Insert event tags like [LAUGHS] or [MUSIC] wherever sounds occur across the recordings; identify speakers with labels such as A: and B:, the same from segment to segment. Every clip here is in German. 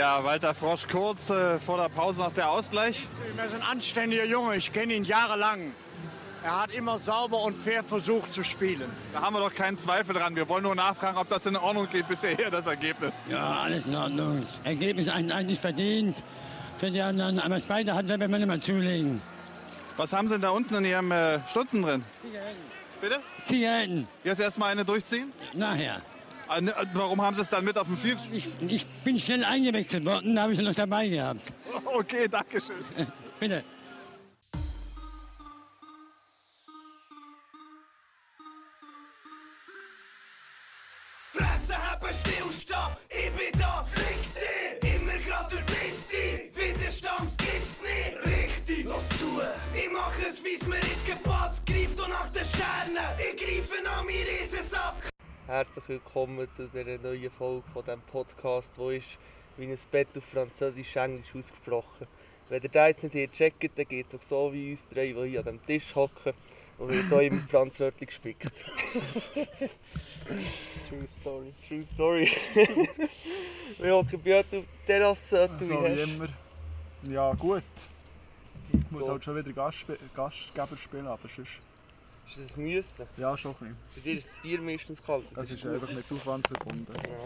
A: Ja, Walter Frosch kurz äh, vor der Pause noch der Ausgleich.
B: Er ist ein anständiger Junge, ich kenne ihn jahrelang. Er hat immer sauber und fair versucht zu spielen.
A: Da haben wir doch keinen Zweifel dran. Wir wollen nur nachfragen, ob das in Ordnung geht bisher, das Ergebnis.
C: Ja, alles in Ordnung. Ergebnis eigentlich verdient. Für die anderen, aber Speide hat wenn man immer zulegen.
A: Was haben Sie denn da unten in Ihrem äh, Stutzen drin?
C: Zigaretten.
A: Bitte?
C: Zigaretten.
A: Jetzt erstmal eine durchziehen?
C: Nachher.
A: Äh, ne, Warum haben Sie es dann mit auf dem Field?
C: Ich, ich bin schnell eingewechselt worden, da habe ich sie noch dabei gehabt. [LAUGHS]
A: Okay, danke schön. [LAUGHS]
C: Bitte.
D: Fresse haben, stillstehen, ich bin da, fick dich! Immer grad durch die Mitte, Widerstand gibt's nicht! Richtig, los zu! Ich mach es, wie's mir jetzt gepasst, greif du nach den Sternen, ich greife an meinen Riesensack!
E: Herzlich willkommen zu dieser neuen Folge von diesem Podcast, wo ist wie ein Bett auf Französisch-Englisch ausgesprochen. Wenn ihr das jetzt nicht hier checkt, dann geht es euch so wie uns drei, die hier an dem Tisch hocken und wird hier im Franzwörtlich gespickt.
F: True Story.
E: True Story. [LAUGHS] Wir hocken bei euch auf der Terrasse.
G: So
E: wie
G: wie
E: hast-
G: immer. Ja, gut. Ich muss halt schon wieder Gastgeber spielen, aber sonst...
E: Ist das ein Müssen?
G: Ja, schon ein bisschen.
E: Bei dir ist das Bier meistens kalt.
G: Das ist
E: gut.
G: einfach mit Aufwand verbunden.
E: Ja, ja.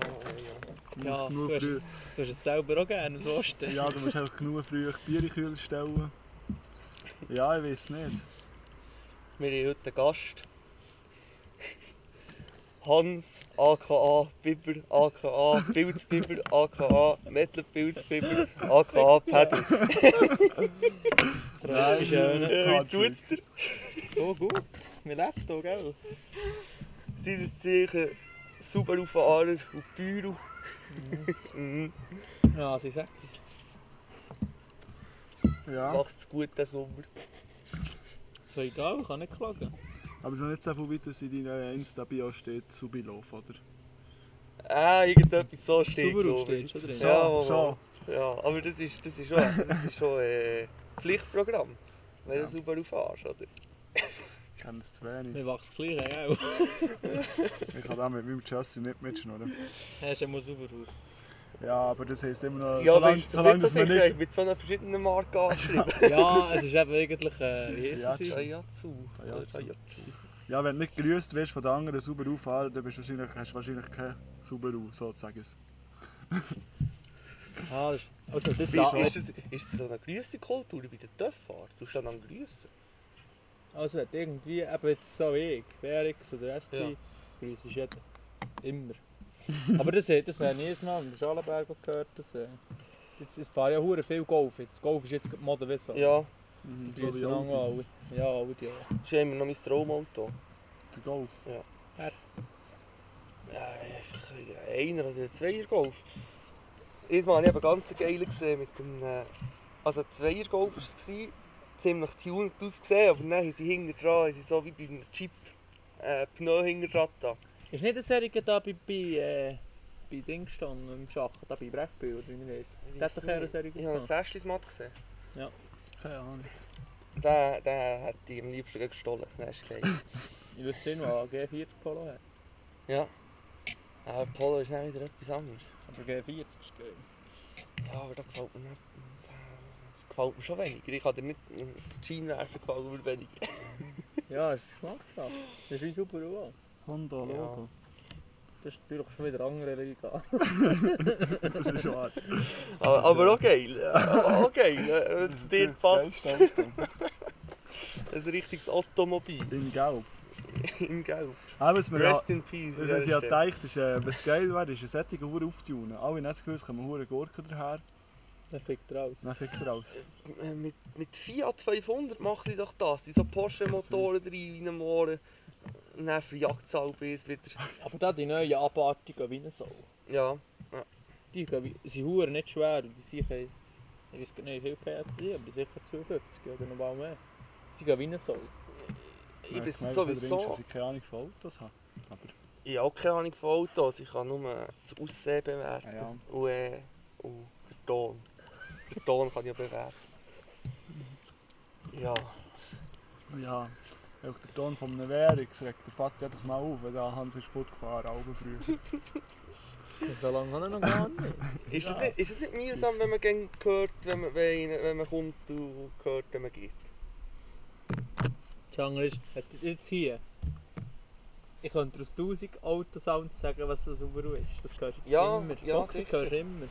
G: Du
F: Ja,
G: musst genug
F: du hast
G: früh...
F: Du hast es selber auch gerne aus Osten.
G: Ja, du musst einfach genug früh Bier in den Kühl stellen. Ja, ich weiß nicht.
E: Wir haben heute einen Gast. Hans, aka Biber, aka Pilzbiber, aka Metal Pilzbiber, aka Pedal. [LAUGHS] Wie tut's dir?
F: Oh gut, wir leben hier, gell?
E: Seines Zeichen Subaru-Fahrer und Büro. Mhm.
F: Ja, sie sagt
G: Ja,
E: Macht's gut diesen Sommer.
F: So egal, ich kann nicht klagen.
G: aber noch nicht so viel weiter, dass in deiner Insta-Bio steht Subilof, oder?
E: Ah, irgendetwas so steht,
F: Subaru steht schon drin.
E: Ja,
G: schon.
E: Mama. ja, aber das ist, das ist schon, das ist schon äh, Pflichtprogramm, wenn du Subaru fährst, oder?
G: Ich kenne es zu wenig.
F: Wir wachsen gleich, gell? [LAUGHS]
G: Ich kann auch mit meinem Chassis nicht mitschnurren.
F: Hast du immer super aus.
G: Ja, aber das heisst immer noch...
E: Ja,
G: solange,
E: aber ist doch
G: solange
E: so sicher,
G: nicht...
E: ich mit so einer verschiedenen Marke angeschrieben. [LAUGHS]
F: Ja, es ist eben eigentlich, äh, wie heisst
G: Ja,
F: sie?
E: Daihatsu.
G: Ja, wenn du nicht grüßt wirst von den anderen Subaru-Fahrern, dann bist du wahrscheinlich, hast du wahrscheinlich kein Subaru, sozusagen.
F: Ah, das, also das
E: Ist, ist, das, ist das so eine Grüße-Kultur bei den Töpffahrern? Du musst dann an grüßen.
F: Also wenn irgendwie, eben jetzt so wie ich, Ferix oder ST,
E: Ja.
F: grüßt ist jeder. Immer. [LAUGHS] Aber das, das, das habe ich Mal in Schalenberg gehört. Das, äh, jetzt, es fahren ja hure viel Golf. Jetzt, Golf ist jetzt gerade Mode wie so.
E: Ja,
G: Mhm,
F: Die
G: so
F: grüßen
G: wie
F: einander
G: Audi.
F: alle. Ja, Audi auch.
E: das ist immer noch mein Traumauto.
G: Der Golf.
E: Ja, einfach einer oder ein zweier Golf. Diesmal habe ich eben ganz geil gesehen mit dem. Äh, also ein zweier Golf war es. Ziemlich tuned ausgesehen, aber dann haben sie hinten dran, sie so wie bei einem Jeep äh, Pneu hinten dran da.
F: Ist nicht eine Serie da bei, bei, äh, bei Ding gestanden, im Schachen, da bei Brettspiel oder wie heisst? Der hat doch eine Serie
E: Ich habe das erste Mal gesehen.
G: Keine Ahnung.
E: Den, den hätte ich am liebsten gestohlen. Der ist geil. [LAUGHS]
F: Ich wüsste nicht, was G40 Polo hat.
E: ja. Aber Polo ist dann wieder etwas anderes.
F: Aber G40 ist geil.
E: Ja, aber da gefällt mir nicht. Gefällt mir schon weniger. Ich kann dir nicht. Die Scheinwerfer gefallen mir weniger. [LAUGHS]
F: Ja, es ist Geschmackssache. Das ist wie super auch.
G: Honda Logo.
F: Das ist natürlich schon wieder andere Liga. [LAUGHS] [LAUGHS]
G: Das ist wahr.
E: Aber, aber auch geil. Aber auch geil. äh, Wenn es dir passt. Ein richtiges Automobil
G: In Gelb.
E: in Gelb.
G: Aber was wir ja,
E: Rest in Peace.
G: was ich ja gedacht ist, äh, was geil wäre, ist ein sättiger Hure auftunen. Alle Netzgehäuse kommen Hure Gurken daher,
F: Dann fickt er aus.
G: dann fickt er aus.
E: Äh, Mit, mit Fiat 500 macht sie doch das. Die so Porsche-Motoren drin wie einem Ohren. Und dann verjagt es halb wieder.
F: Aber da die neuen Abarten gehen wie eine Sau.
E: Ja.
F: Die gehen sind nicht schwer. Die sind, ich weiß gar nicht wie viel PS sie haben, aber sicher 52 oder noch mal mehr. Sie gehen wie eine Sau.
E: Ich bin
G: gemerkt,
E: sowieso.
G: dass ich keine Ahnung von Autos habe. Aber
E: Ich habe auch keine Ahnung von Autos. Ich kann nur das Aussehen bewerten.
G: Ja, ja.
E: Und, äh, und den Ton. Den Ton kann ich ja bewerten. Ja.
G: ja, auch der Ton von einem Währungs regt der Vater jedes Mal auf, wenn der Hans ist fortgefahren, Augen früher. [LAUGHS]
F: So lange habe ich noch gar nicht.
E: Ist das nicht, ist das nicht mühsam, wenn man gern hört, wenn man, wenn, wenn man kommt und hört, wenn man geht?
F: Das andere ist, jetzt hier. Ich könnte aus 1000 Autosounds sagen, was so sauber ist. Das hörst du jetzt
E: Ja,
F: immer.
E: ja,
F: Boxen hörst du immer.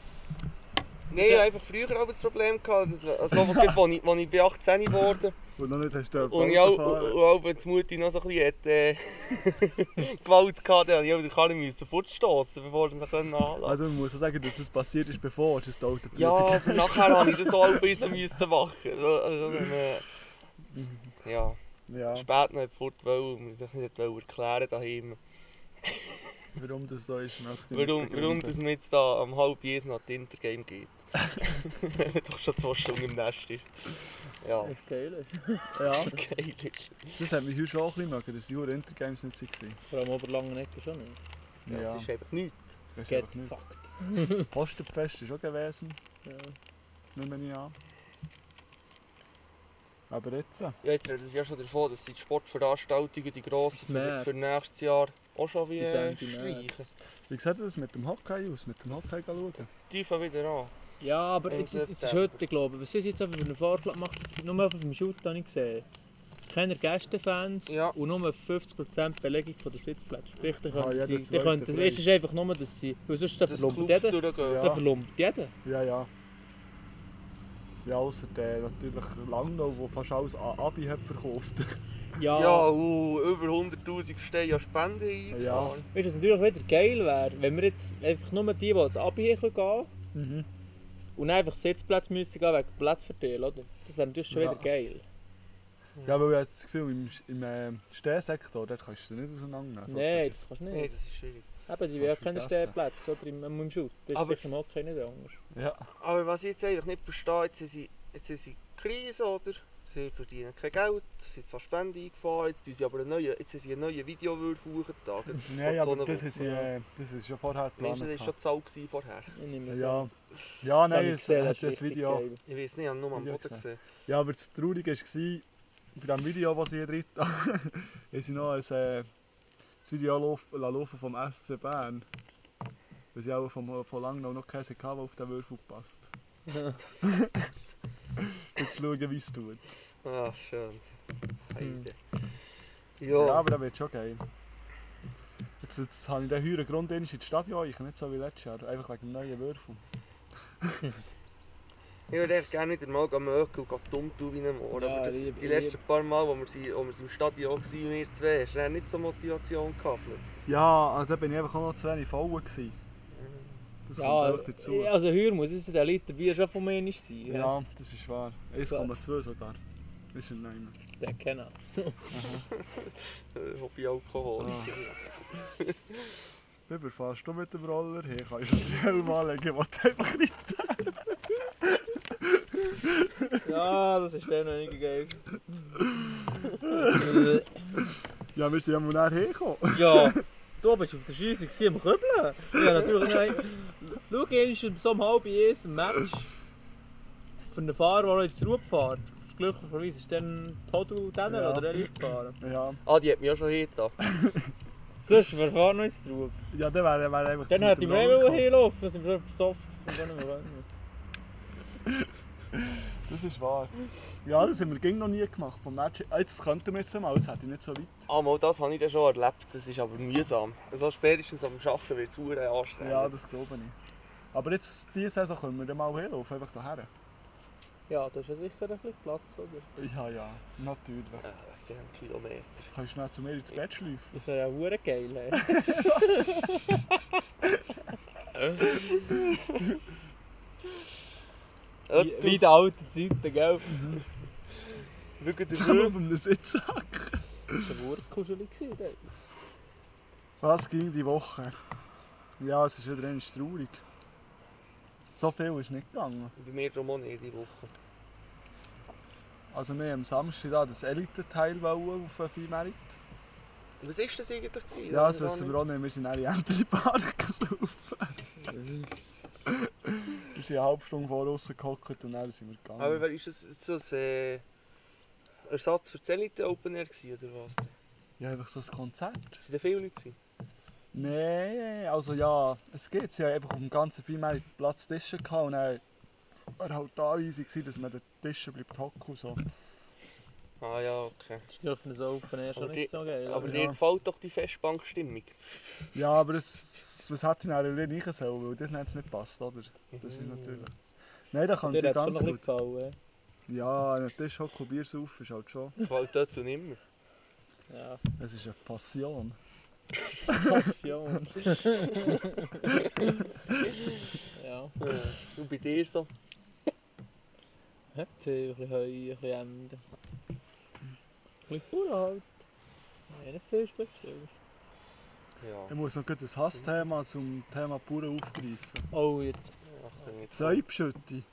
E: Nein, ich hatte einfach früher auch das Problem. Gehabt, dass, also, als ich, als ich, bei 18 geworden
G: Und noch nicht hast du
E: und ich auch, auch wenn die Mutti noch so ein bisschen hat, äh, [LAUGHS] Gewalt hatte, dann musste ich Karren müssen fortstossen, bevor ich ihn anlassen konnte.
G: Also man muss auch sagen, dass es passiert ist, bevor du das Auto
E: Ja, aber nachher habe ich das [LAUGHS] auch ein bisschen müssen machen. Also, also wenn man ja,
G: ja.
E: spät noch fort und man sich nicht erklären daheim,
G: Warum das so ist, möchte ich
E: warum,
G: nicht
E: warum dass man jetzt da am halb jedes nach Intergame geht. [LAUGHS] doch schon zwei Stunden im Nest ist. Ja,
F: Das ist geil. [LAUGHS]
G: Ja,
E: das ist geil.
G: das hat mich heute schon auch ein bisschen mögen, dass die Huren Intergames nicht waren.
F: Vor allem Oberlangen Ecke schon nicht.
E: Ja, Das ist einfach nichts.
G: das ist
F: Get
G: einfach nicht.
F: fucked. [LAUGHS]
G: Postenfest ist auch gewesen,
F: Ja.
G: nehme ich an. Aber jetzt, äh,
E: Ja, jetzt redet es ja schon davon, dass sie die Sportveranstaltungen, die grossen, für, für nächstes Jahr auch schon wie streichen.
G: Wie sieht das mit dem Hockey aus? Mit dem Hockey schauen?
E: Fangen wieder an.
F: Ja, aber jetzt, jetzt, jetzt ist heute, glaube ich, was ist jetzt einfach für einen Vorschlag gemacht? Nur auf dem Shoot habe ich gesehen. Keine Gästefans
E: Ja.
F: und nur 50% Belegung von der Sitzplätze. Sprich, da
G: Ah,
F: könnten
G: jeder
F: sie, da
G: zweite
F: könnten,
G: frei.
F: es ist einfach nur, dass sie, weil sonst da
E: Dass
F: verlumpt jeder.
G: Ja.
F: verlumpt jeder.
G: Ja, ja. Ja, außer der natürlich Langnau, der fast alles an Abi hat verkauft.
F: Ja,
E: Ja, uh, über 100'000 stehen an Spenden eingefahren.
G: Ja.
F: weißt du, was natürlich wieder geil wäre, wenn wir jetzt einfach nur die, die ans Abi hier gehen können
G: Mhm.
F: Und einfach Sitzplätze müssen gehen wegen Platz verteilen, oder? Das wäre natürlich schon
G: Ja.
F: wieder geil.
G: Ja, weil ich habe das Gefühl, im, im äh, Stehsektor, dort kannst du sie nicht auseinandernehmen.
F: Nein, das kannst du
E: Nein,
F: nicht.
E: das ist schwierig.
F: Eben, die haben keine. Stehplätze oder im, im Shoot. Das ist
E: Aber-
F: sicher im Hockey nicht anders.
G: Ja,
E: Aber was ich jetzt einfach nicht verstehe, jetzt sind sie, jetzt sind sie Krise, oder? Sie verdienen kein Geld, sie sind zwar Spenden eingefahren, jetzt sind sie aber einen neuen, jetzt sie einen neuen Videowürf hochgetragen. [LAUGHS]
G: Nein,
E: so
G: aber
E: einer
G: das ist, äh, das ist schon vorher
E: Meinst
G: geplant.
E: du, das war schon Zahl gewesen vorher?
F: Ich nehme es
G: Ja,
F: an.
G: ja
F: Habe
G: nein,
F: ich
G: es
F: gesehen,
G: hat
F: ist
G: das Video.
F: geil.
E: Ich weiß nicht, ich habe nur am
G: Video
E: Boden gesehen.
G: Ja, aber das Traurige war, bei dem Video, das drin haben, [LAUGHS] haben sie noch ein, äh, das Video lauf, laufen vom SC Bern. Weil sie auch vom, von Langnau noch keinen hatten, der auf den Würfel passt. [LAUGHS] Jetzt schauen, wie es tut.
E: Ah, schön. Heide.
G: Ja,
E: Ja,
G: aber das wird schon geil. Jetzt, jetzt habe ich den höheren Grund ins Stadion, ich nicht so wie letztes Jahr, einfach wegen dem neuen Würfel.
E: ich würde echt gerne wieder mal mögen und dumm tun wie ein Moor.
F: Ja,
E: aber das,
F: lieb-
E: die letzten paar Mal, wo wir, sie, wo wir im Stadion waren, wir zwei, hast du nicht so Motivation gehabt plötzlich.
G: Ja, also da bin ich einfach auch noch zu wenig voll gewesen. Das
F: Ja,
G: kommt auch dazu.
F: also heuer muss es der Liter Bier schon von mir nicht sein.
G: Ja, das ist wahr. 1,2 sogar. Ist er nicht mehr.
F: Den kennen.
E: Äh, Hobby-Alkohol.
G: Ah. Biber, fährst du mit dem Roller her? Kannst du den Helm anlegen, was du einfach nicht...
F: Ja, das ist der noch nicht geil.
G: Ja, wir sind ja mal näher hergekommen.
F: ja, du bist auf der Scheiße am Kübeln. Ja, natürlich nicht. Schau, er ist so um halb eins im Match. Von der Fahrer, der jetzt Ruhe fährt. Glücklicherweise ist dann Todel dann
G: Ja.
F: oder der ist gefahren.
G: Ja,
E: Ah, die hat mich auch schon hingetan. [LAUGHS]
F: Sonst, wer fährt noch ins Trub?
G: ja dann wäre wär einfach...
F: Dann
G: das
F: hätte ich mir auch hinlaufen, wir sind schon besoffen, das kommt auch nicht mehr rein. [LAUGHS]
G: Das ist wahr. Ja, das haben wir ging noch nie gemacht. Vom Match... Ah, Jetzt könnten wir jetzt mal, jetzt hätte ich nicht so weit.
E: Ah, mal das habe ich dann schon erlebt, das ist aber mühsam. Also spätestens am Arbeiten wird es anstrengend.
G: Ja, das glaube ich. Aber jetzt, diese Saison können wir dann mal herlaufen, einfach daher.
F: Ja, da ist ja sicher ein bisschen Platz, oder?
G: Ja, ja, natürlich.
E: Äh, wegen dem Kilometer.
G: Kannst du schnell zu mir ins Bett schleifen?
F: Das wäre ja hure geil. Ey. [LAUGHS]
E: Ja,
F: Wie, wie den alten Zeiten, gell?
E: schau dir
G: Zusammen
E: nur.
G: auf einem Sitzsack.
F: Das war kuschelig. gewesen, ey.
G: Was ging die Woche? Ja, es ist wieder traurig. So viel ist nicht gegangen.
E: Bei mir darum auch nicht die Woche.
G: Also wir haben am Samstag da das Elite-Teil auf einen Merit.
E: Was war das eigentlich? Gewesen?
G: Ja, das wissen wir auch nicht. Wir sind in den Entry-Park gelaufen. wir sind eine halbe Stunde vor uns gehockt und dann sind wir gegangen.
E: Aber war- ist das so ein äh, Ersatz für die Elite Open Air gewesen, oder was?
G: ja, einfach so ein Konzert.
E: Sind da viele Leute?
G: Nein, also ja, es geht. Sie haben einfach auf dem ganzen Viehmarkt Platz Tische gehabt und dann war halt die Anweisung, gewesen, dass man den Tischen bleibt hocken und so.
E: Ah ja, okay.
F: Das dürfen so offen erst
E: Aber
F: schon nicht
E: die-
F: so geil.
E: Aber
F: oder?
E: dir gefällt doch die Festbankstimmung.
G: Ja, aber es, was hätte ich dann rein sollen, weil das nicht passt, oder? Das ist natürlich... Nein, da kann
F: Dir
G: ganz
F: nicht
G: gut.
F: gefallen.
G: Ja, an Tisch hocken und Bier saufen ist halt schon...
E: Gefällt dort und immer.
F: Ja,
G: Es ist eine Passion.
F: Passion. [LAUGHS] ja.
E: Und bei dir so?
F: Habt ihr ein bisschen Heu, ein bisschen Emden. Ein bisschen Bauern halt. Ja, nicht viel speziell.
E: Ja.
G: Ich muss noch gut ein Hassthema zum Thema Bauern aufgreifen.
F: Oh, jetzt.
G: Säubschütte.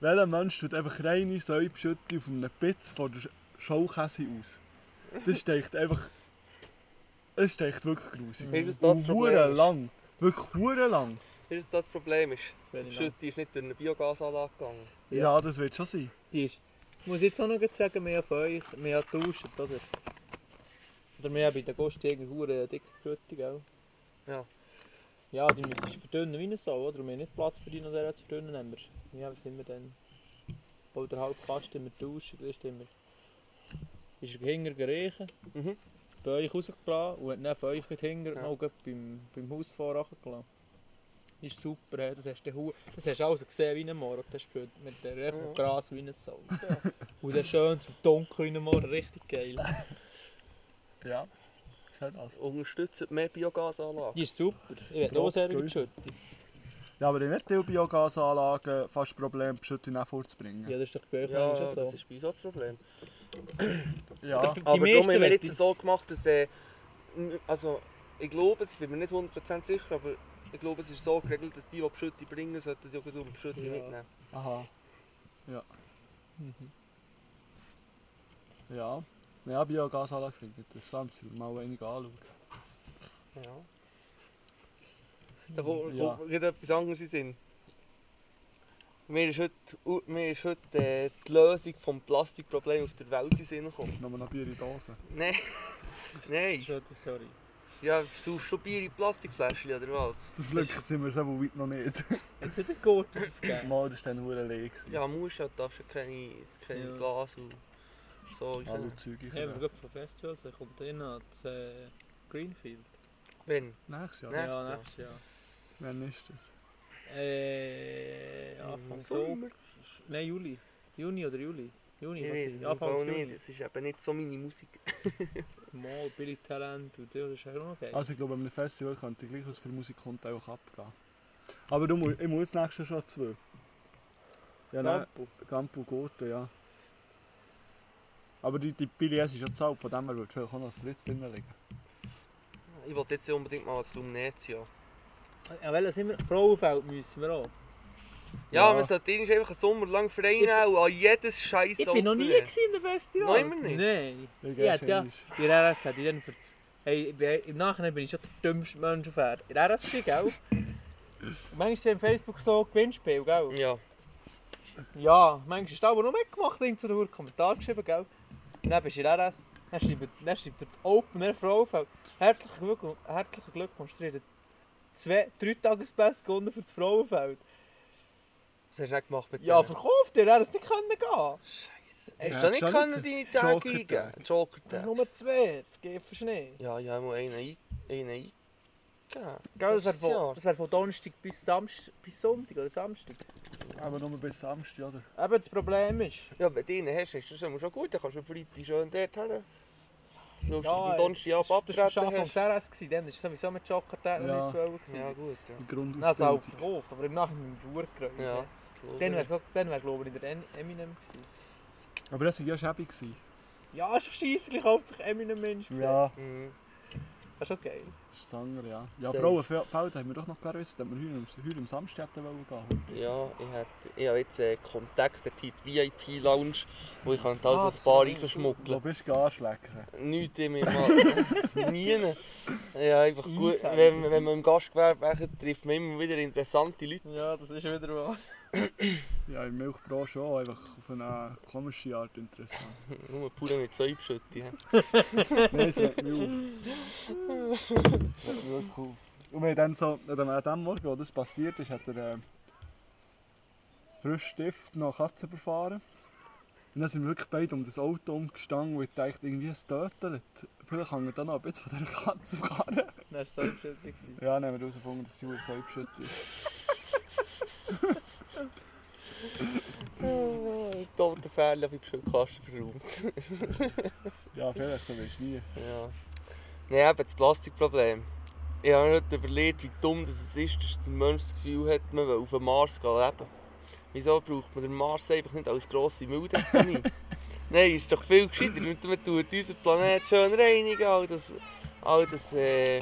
G: Welcher Mensch tut einfach reine Säubschütte auf einem Pitz von der Schaukäse aus? Das steigt einfach... Es steigt wirklich grusig.
E: Ist es das Problem?
G: hure lang. Wirklich hure lang.
E: Ist es das Problem? Ist, die Schütte ist nicht durch eine Biogasanlage gegangen.
F: Ja.
G: Das wird schon sein.
F: Die ist. Ich muss jetzt auch noch gleich sagen, wir haben von euch, wir haben getauscht, oder? Oder wir haben bei den Gosten irgendwie eine dicke Schütte, gell?
E: Ja.
F: Ja, die müssen verdünnen wie eine Sau, oder? Und wir haben nicht Platz für die noch der zu verdünnen. Haben wir. Ja, was sind wir dann? Bau der halbe Kasten wir tauschen, das ist immer. Ist er hinter gereichen,
E: Mhm.
F: Bei euch rausgelassen und hat dann von euch hinter
E: Ja.
F: noch beim, beim Haus vorher gelassen. Ist super, he. das hast du hu- das hast du also gesehen wie ein Morgen, das ist schön, mit der
E: Ja.
F: ja. Gras wie ein Sau. und dann schön zum Dunkeln Morgen, richtig geil.
G: Ja. Schön das.
E: Unterstützt mehr Biogasanlagen.
F: Die ist super, ich noch
G: Trotz
F: sehr
G: Größe.
F: Schütte.
G: Ja, aber in nicht viele Biogasanlagen fast Problem, nicht vorzubringen.
F: Ja, das ist doch bei euch
E: Ja,
F: schon so.
E: das ist bei uns auch das Problem.
G: Ja.
E: Aber darum haben wir jetzt so gemacht, dass... Äh, also, ich glaube, ich bin mir nicht 100% sicher, aber ich glaube, es ist so geregelt, dass die, die die Schütte bringen, sollten die auch gleich um die Schütte
F: Ja.
E: mitnehmen.
G: Aha. Ja.
F: Mhm.
G: Ja. Ja, Biogasanlage finde ich interessant. Sie mal wenig anschauen.
E: Ja. Da kommt
G: Ja.
E: kommt etwas anderes in Sinn. Mir ist heute, mir ist heute äh, die Lösung des Plastikproblems auf der Welt in den Sinn gekommen.
G: Nochmal noch Bier in Dosen.
E: Nein. Nein. Ja, saufst du Bier in Plastikfläschchen oder was?
G: Zum Glück sind wir so weit noch nicht. [LAUGHS]
F: Hat das [LAUGHS] gegeben.
G: Mal, das war dann leer. gewesen.
E: Ja, musst ja, darfst ja keine, keine
F: Ja.
E: Glas und so.
G: Alle Zeug.
F: Ja, wir gehen von Festivals, er kommt rein äh, Greenfield.
E: Wenn?
G: Nächstes Jahr.
E: Nächstes
F: ja, nächstes Jahr.
G: Wann ist das?
F: Äh, Anfang.
E: Sommer?
F: Nein, Juli. Juni oder Juli? Juni,
E: Ich weiß
F: Anfang Juni.
E: nicht, das ist eben nicht so meine Musik. [LAUGHS]
F: Mal, Billy Talent und das ist auch noch geil.
G: Also ich glaube, an einem Festival könnte gleich was für Musik kommt auch abgehen. Aber du, mu- ich muss nächstes Jahr schon zwei. Ja, nein,
F: Campo.
G: Campo Gurte, ja. Aber die, die Billets ist ja zahlt, von dem her wird vielleicht auch noch das dritte drin liegen.
E: Ich wollte jetzt unbedingt mal als Lumnezia.
F: Ja, welches sind wir? Frauenfeld müssen wir auch.
E: Ja,
G: Ja.
E: man sollte irgendwie einfach einen Sommer lang nehmen und an jedes Scheiß
F: Ich bin noch nie gewesen in einem Festival.
E: Noch immer nicht?
F: Nein. Ja, ja. In der RS hätte ich dann für hey, Im Nachhinein bin ich schon der dümmste Mensch auf Erden. In der RS gell? manchmal sind auf Facebook so Gewinnspiel, gell?
E: Ja.
F: Ja, manchmal du aber noch mitgemacht, links oder einen Kommentar geschrieben, gell? Und dann bist du in der RS. Dann schreibt, er das Open Air Frauenfeld. Herzlichen Glückwunsch, herzlichen Glückwunsch, zwei, drei Tagespässe gewonnen für das Frauenfeld.
E: Was hast du nicht gemacht mit
F: Ja,
E: denen?
F: verkauft ihr, er es nicht können gehen.
E: Hast du
G: Ja,
E: da nicht können deine Tage
G: Joker-Tag.
E: eingeben? Joker
F: Das ist
E: Tag.
F: nur zwei, das geht für Schnee.
E: Ja, ja, ich muss einen, ein, einen eingeben.
F: Gell, das wäre von, das wär von Donnerstag bis, Samst, bis Sonntag oder Samstag.
G: Aber nur bis Samstag, oder?
F: Eben das Problem ist,
E: Ja, wenn du einen hast, ist das immer schon gut. Dann kannst du am Freitag schön dort hin. Schaust, du
F: Ja,
E: am Donnerstag ab
F: das war
E: abtreten
F: schon
E: hast.
F: des RS, gewesen, dann war es sowieso mit noch
G: Ja.
F: nicht zu wollen. gewesen.
E: Ja, gut, ja.
G: Die
F: es auch
G: Grundausbildung.
F: verkauft, aber im Nachhinein.
E: Ja,
F: Ja.
E: das
F: Dann wäre
E: ich.
F: wär, glaube ich der En- Eminem gewesen.
G: Aber das war ja schäbig.
F: Ja, ist doch ich kauft sich Eminem Mensch.
G: Ja,
E: Mhm.
F: Das ist okay.
G: das ist das andere, ja. Ja,
E: Safe.
G: Frauenfeld haben wir doch noch gewusst, dass wir heute, am- heute am Samstag hätten wollen gehen.
E: Ja, ich, hätte, ich habe jetzt äh, Kontakt die VIP-Lounge, wo ich könnte also
F: Ah,
E: ein paar reinschmuggeln
G: Wo bist du anschlecken?
E: Nichts in mir mal. [LAUGHS] Nie. Ja, einfach gut. Wenn, wenn man im Gastgewerbe wäre, trifft man immer wieder interessante Leute.
F: Ja, das ist wieder was. [COUGHS]
G: Ja, der Milchbranche auch, einfach auf eine komische Art interessant. [LAUGHS]
E: Nur pur mit Säubschütte. hä? [LAUGHS]
G: Nein, es regt mich auf. Auf. Und wir haben dann so, an dem- Morgen, wo das passiert ist, hat er äh, frisch Stift nach Katze überfahren. Und dann sind wir wirklich beide um das Auto umgestanden und ich dachte, irgendwie es tötet. Vielleicht hängt da noch ein bisschen von dieser Katze fahren.
F: Dann war es selbstständig.
G: Ja, dann haben wir herausgefunden, dass sie Uhr Selbstschütte ist.
E: Tote Pferde habe ich schon im Kasten verräumt.
G: Ja, vielleicht, du weißt nie.
E: ja. Nein, eben das Plastikproblem. Ich habe mir nicht überlegt, wie dumm das es ist, dass der Mensch das Gefühl hat, man will auf dem Mars leben. Wieso braucht man den Mars einfach nicht als grosse Mülldeponie? [LAUGHS] Nein, ist doch viel gescheiter. Man tut unseren Planet schön reinigen, all das, all das, äh,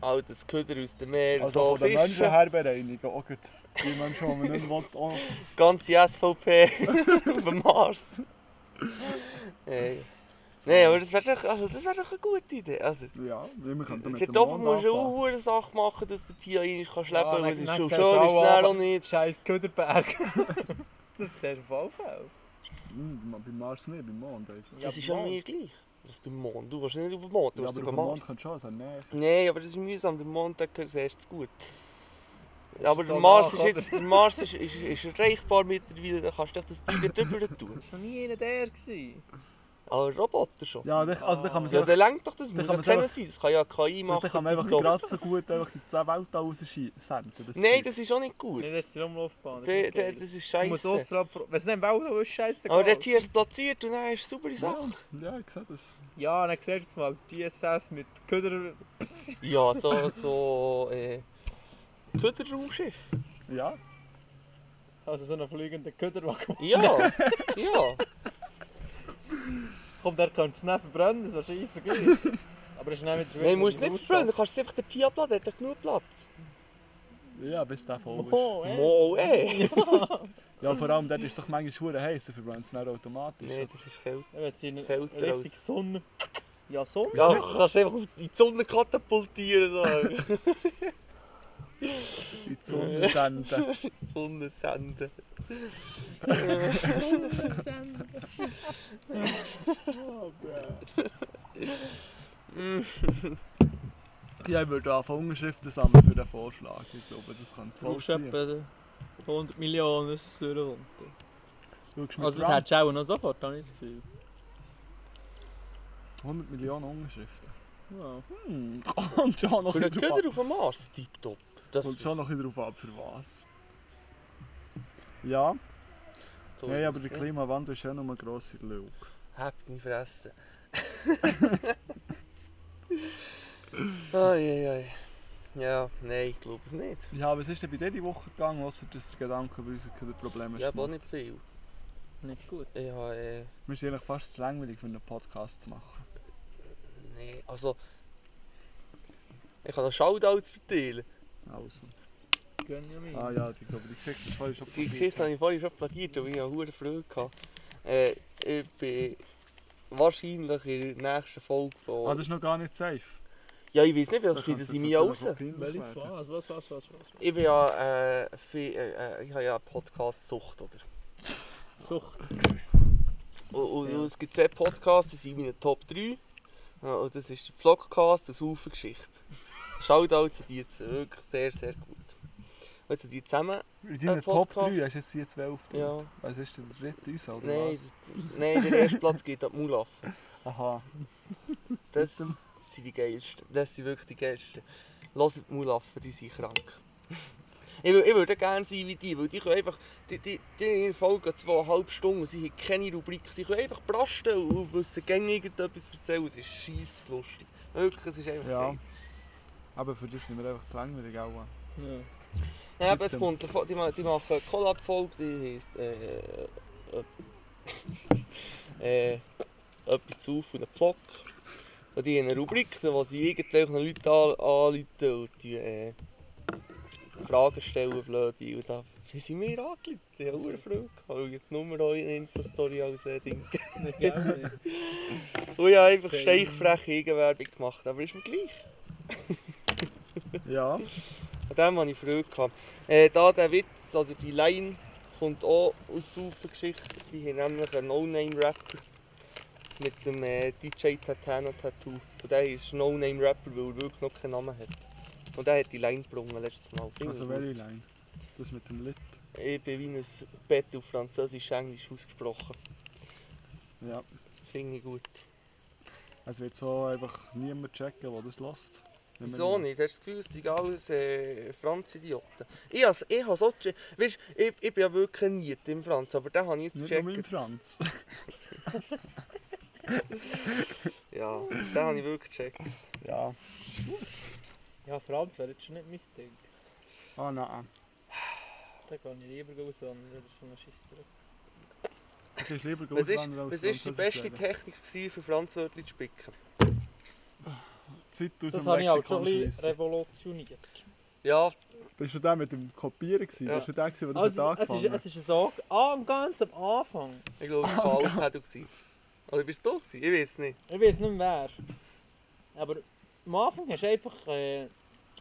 E: all das Köder aus dem Meer,
G: Also
E: so
G: von den Menschen
E: Fische,
G: her bereinigen, auch gut. Die Menschen, die man nicht will, auch.
E: ganze SVP [LAUGHS] auf dem Mars. Hey. Nein, aber das wäre doch, also, das wär doch eine gute Idee. Also,
G: Ja, wir könnten mit dem Mond
E: musst du auch eine Sache machen, dass du die hier rein kannst schleppen
F: Ja,
E: kannst.
F: dann-
E: Es ist schon schön, ist es
F: auch
E: nicht.
F: Scheiß Köderberg. [LAUGHS] das siehst du auf Fall.
G: Hm, beim Mars nicht, beim Mond einfach.
E: Das
F: Ja,
E: ist ja mir gleich. Das ist beim Mond. Du kannst nicht auf den Mond, du
G: Ja, aber
E: auf den
G: Mond
E: Mars.
G: kannst du schon so näher.
E: Nein, aber das ist mühsam. Der Mond, siehst du gut. Aber
F: so
E: der Mars,
F: nach,
E: ist jetzt, der Mars ist, ist, ist erreichbar mittlerweile, da kannst du doch das Zeug [LAUGHS] drüber tun.
F: Das war noch nie einer der. Gewesen.
E: Aber Roboter schon.
G: Ja, dann- also dann kann man
E: Ja, der lenkt doch das,
G: dann
E: muss
G: kann
E: ja keiner
G: einfach-
E: sein. Das kann ja KI machen.
G: Dann kann man einfach gerade so gut einfach die 10 Welt raussenden. Das
E: Nein, das ist auch nicht gut.
F: Nein, das ist die Umlaufbahn.
E: Das ist
F: Du musst
E: scheiße.
F: Wenn es nicht im Wald ist, scheiße.
E: Aber der Tier ist platziert und dann ist es saubere Sache.
G: Ja, ich sehe das.
F: Ja, dann siehst du es mal. DSS mit Köder... [LAUGHS]
E: Ja, so, so, äh, Köderraumschiff.
G: Ja,
F: Also so einen fliegenden Köderwagen.
E: Ja, [LAUGHS] ja.
F: Komm, der kannst du es nicht verbrennen, das wäre scheisse gleich. Aber es ist nicht wieder
E: Nein, du musst es nicht verbrennen, du kannst es einfach der Tier abladen, der hat doch genug Platz.
G: ja, bis der voll ist.
F: Oh, ey.
E: Mo, ey.
G: Ja, vor allem dort ist es doch manchmal schwer heiß, dann verbrennt es dann automatisch.
E: Nein, das ist kalt.
F: Ja, Wenn sie
E: Kälter
F: richtig
E: als-
F: Sonne... Ja, Sonne?
E: Ja, du kannst einfach auf die Sonne katapultieren. So. [LAUGHS] [LAUGHS]
G: In die Sonne senden. [LAUGHS]
E: Sonne senden. [LAUGHS]
G: Ja, ich würde anfangen Unterschriften sammeln für den Vorschlag. Ich glaube, das könnte
F: Du
G: voll
F: brauchst
G: sein.
F: etwa 100 Millionen, dass es durchkommt.
G: Du mit
F: Also das hättest du auch noch sofort, habe ich das Gefühl.
G: 100 Millionen Unterschriften.
F: Ja.
G: Hm, [LAUGHS] kommt schon noch
E: Für
G: ein
E: den
G: bisschen drauf
E: Köder auf dem Mars, tipptopp. Das
G: Kommt schon noch ein bisschen drauf ab, für was. Ja, nein, aber
E: ist
G: der? Klimawandel ist ja nur eine grosse Lüge.
E: Habt deine Fresse. Eieiei. [LAUGHS] Ja, nein, ich glaube es nicht.
G: Ja, was ist denn bei dir die Woche gegangen, außer dass der Gedanke bei uns Probleme
E: Ich habe auch
G: gemacht?
E: nicht viel.
F: Nicht gut.
E: Ich habe, äh,
G: Mir ist eigentlich fast zu langweilig, für einen Podcast zu machen.
E: nee, also... Ich kann noch Shoutouts verteilen.
F: Gönn ja mir.
G: Ah ja, die, glaube, die Geschichte ist vorhin schon
E: Die
G: probiert.
E: Geschichte habe ich vorhin schon plagiert, aber ich hatte hure Freude. Gehabt. Äh, ich bin wahrscheinlich in der nächsten Folge von...
G: Ah, das ist noch gar nicht safe.
E: ja, ich weiß nicht, vielleicht schneiden sie mich raus.
F: Was, was, was, was?
E: Ich bin ja... Äh, viel, äh, ich habe ja Podcast-Sucht, oder?
F: Sucht.
E: Und, und,
F: Ja.
E: und es gibt zwei Podcasts, die sind in meinen Top 3. Ja, Und das ist der Vlogcast und Saufengeschichte. Shoutouts an die zwei, wirklich sehr, sehr gut. Und sind die zusammen...
G: In deinen
E: Äh,
G: Top 3
E: Podcast.
G: hast du jetzt hier 12
E: Ja.
G: Was ist denn der dritte uns, oder
E: Nein,
G: was?
E: nein, der erste [LAUGHS] Platz geht an die Mulaffe.
G: Aha.
E: Das sind die geilsten. Das sind wirklich die geilsten. Lass die Mulaffen, die sind krank. Ich, ich würde gerne sein wie die, weil die können einfach, die, die, die folgen zweieinhalb Stunden, sie haben keine Rubrik, sie können einfach brasten und wissen gängig irgendetwas erzählen, es ist scheisse lustig. Wirklich, es ist einfach
G: Ja.
E: geil.
G: Aber für das sind wir einfach zu langweilig auch.
F: Ja.
E: Ja, aber es kommt, die, die machen eine Collab-Folge, die heisst äh, äh, [LAUGHS] äh, etwas zu auf und ein Pflock. Und die haben eine Rubrik, wo sie irgendwelchen Leuten an, anrufen und die äh, Fragen stellen, blöde. Und da sind wir angerufen. Ich habe eine weil ich jetzt nur noch eine Insta-Story als äh, Ding. [LAUGHS] Und ich habe einfach steichfreche Eigenwerbung gemacht, aber ist mir gleich. [LAUGHS]
G: Ja.
E: An dem hatte ich Freude. Gehabt. Äh, da der Witz oder die Line kommt auch aus Saufen-Geschichte. Die haben nämlich einen No-Name-Rapper mit dem äh, DJ Tatano Tattoo. Und der ist ein No-Name-Rapper, weil er wirklich noch keinen Namen hat. Und der hat die Line gebrungen letztes Mal. Finde ich
G: Also welche Line? Das mit dem Lit.
E: Ich bin wie ein Bett auf Französisch-Englisch ausgesprochen.
G: Ja.
E: Finde ich gut.
G: Es wird so einfach niemand checken, der das lässt.
E: Wieso nicht? Hast du das Gefühl, es sind alles äh, Franz-Idioten? Ich has, ich has auch gecheckt. Weißt, ich, ich bin ja wirklich Niet im Franz, aber den habe ich jetzt
G: Nicht nur im
E: gecheckt.
G: Franz. [LAUGHS]
E: Ja, den habe ich wirklich gecheckt.
G: ja.
F: Ja, Franz wäre jetzt schon nicht mein Ding.
G: Ah nein.
F: Da kann ich lieber auswandern oder so eine Scheissdreck.
G: Du gehst lieber
E: Was ist, was ist die beste. Technik gewesen, für Franzwörter zu spicken?
G: Zeit aus
F: Das
G: dem
F: habe ich auch schon
G: Lexikon
F: ein bisschen
G: schliessen.
F: revolutioniert.
E: Ja,
G: Bist du der mit dem Kopieren gewesen?
E: Ja.
G: Bist du der, gewesen, der das
F: Also,
G: hat
F: es, ist,
G: angefangen
F: es ist so, ah, ganz am Anfang.
E: ich glaube, ich war auch Pedal. gewesen. Oder bist du da gewesen? Ich weiß nicht.
F: Ich weiß nicht mehr. Aber am Anfang hast du einfach. Äh,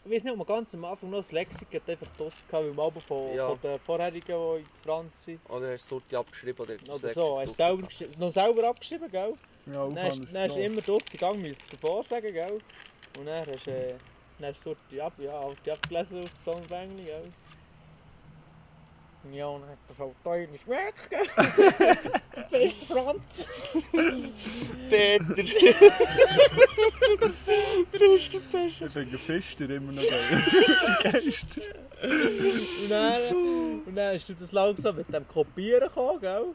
F: ich weiß nicht, ob man ganz am Anfang noch das Lexik hat einfach Durst gehabt, weil man von,
E: Ja.
F: von den vorherigen, die in Franz sind.
E: Oder hast du Sorte abgeschrieben oder das
F: Oder
E: Lexik
F: so, hast du
E: drauf
F: selber, noch selber abgeschrieben, gell?
G: Ja,
F: Dann
G: aufhören
F: hast,
G: ist
F: dann hast du immer durch den Gang müssen davor sagen, gell? Und dann hast du äh, dann hast du Sorte ab, ja, halt die abgelesen auf das Tonbängli, gell? Ja, und dann hat er halt deine Schmerz, gell? Beste [LAUGHS] Franz!
E: Peter!
G: Ich finde Fischer immer noch geil. [LAUGHS] Geist.
F: Und dann, und dann hast du das langsam mit dem Kopieren gekommen, gell?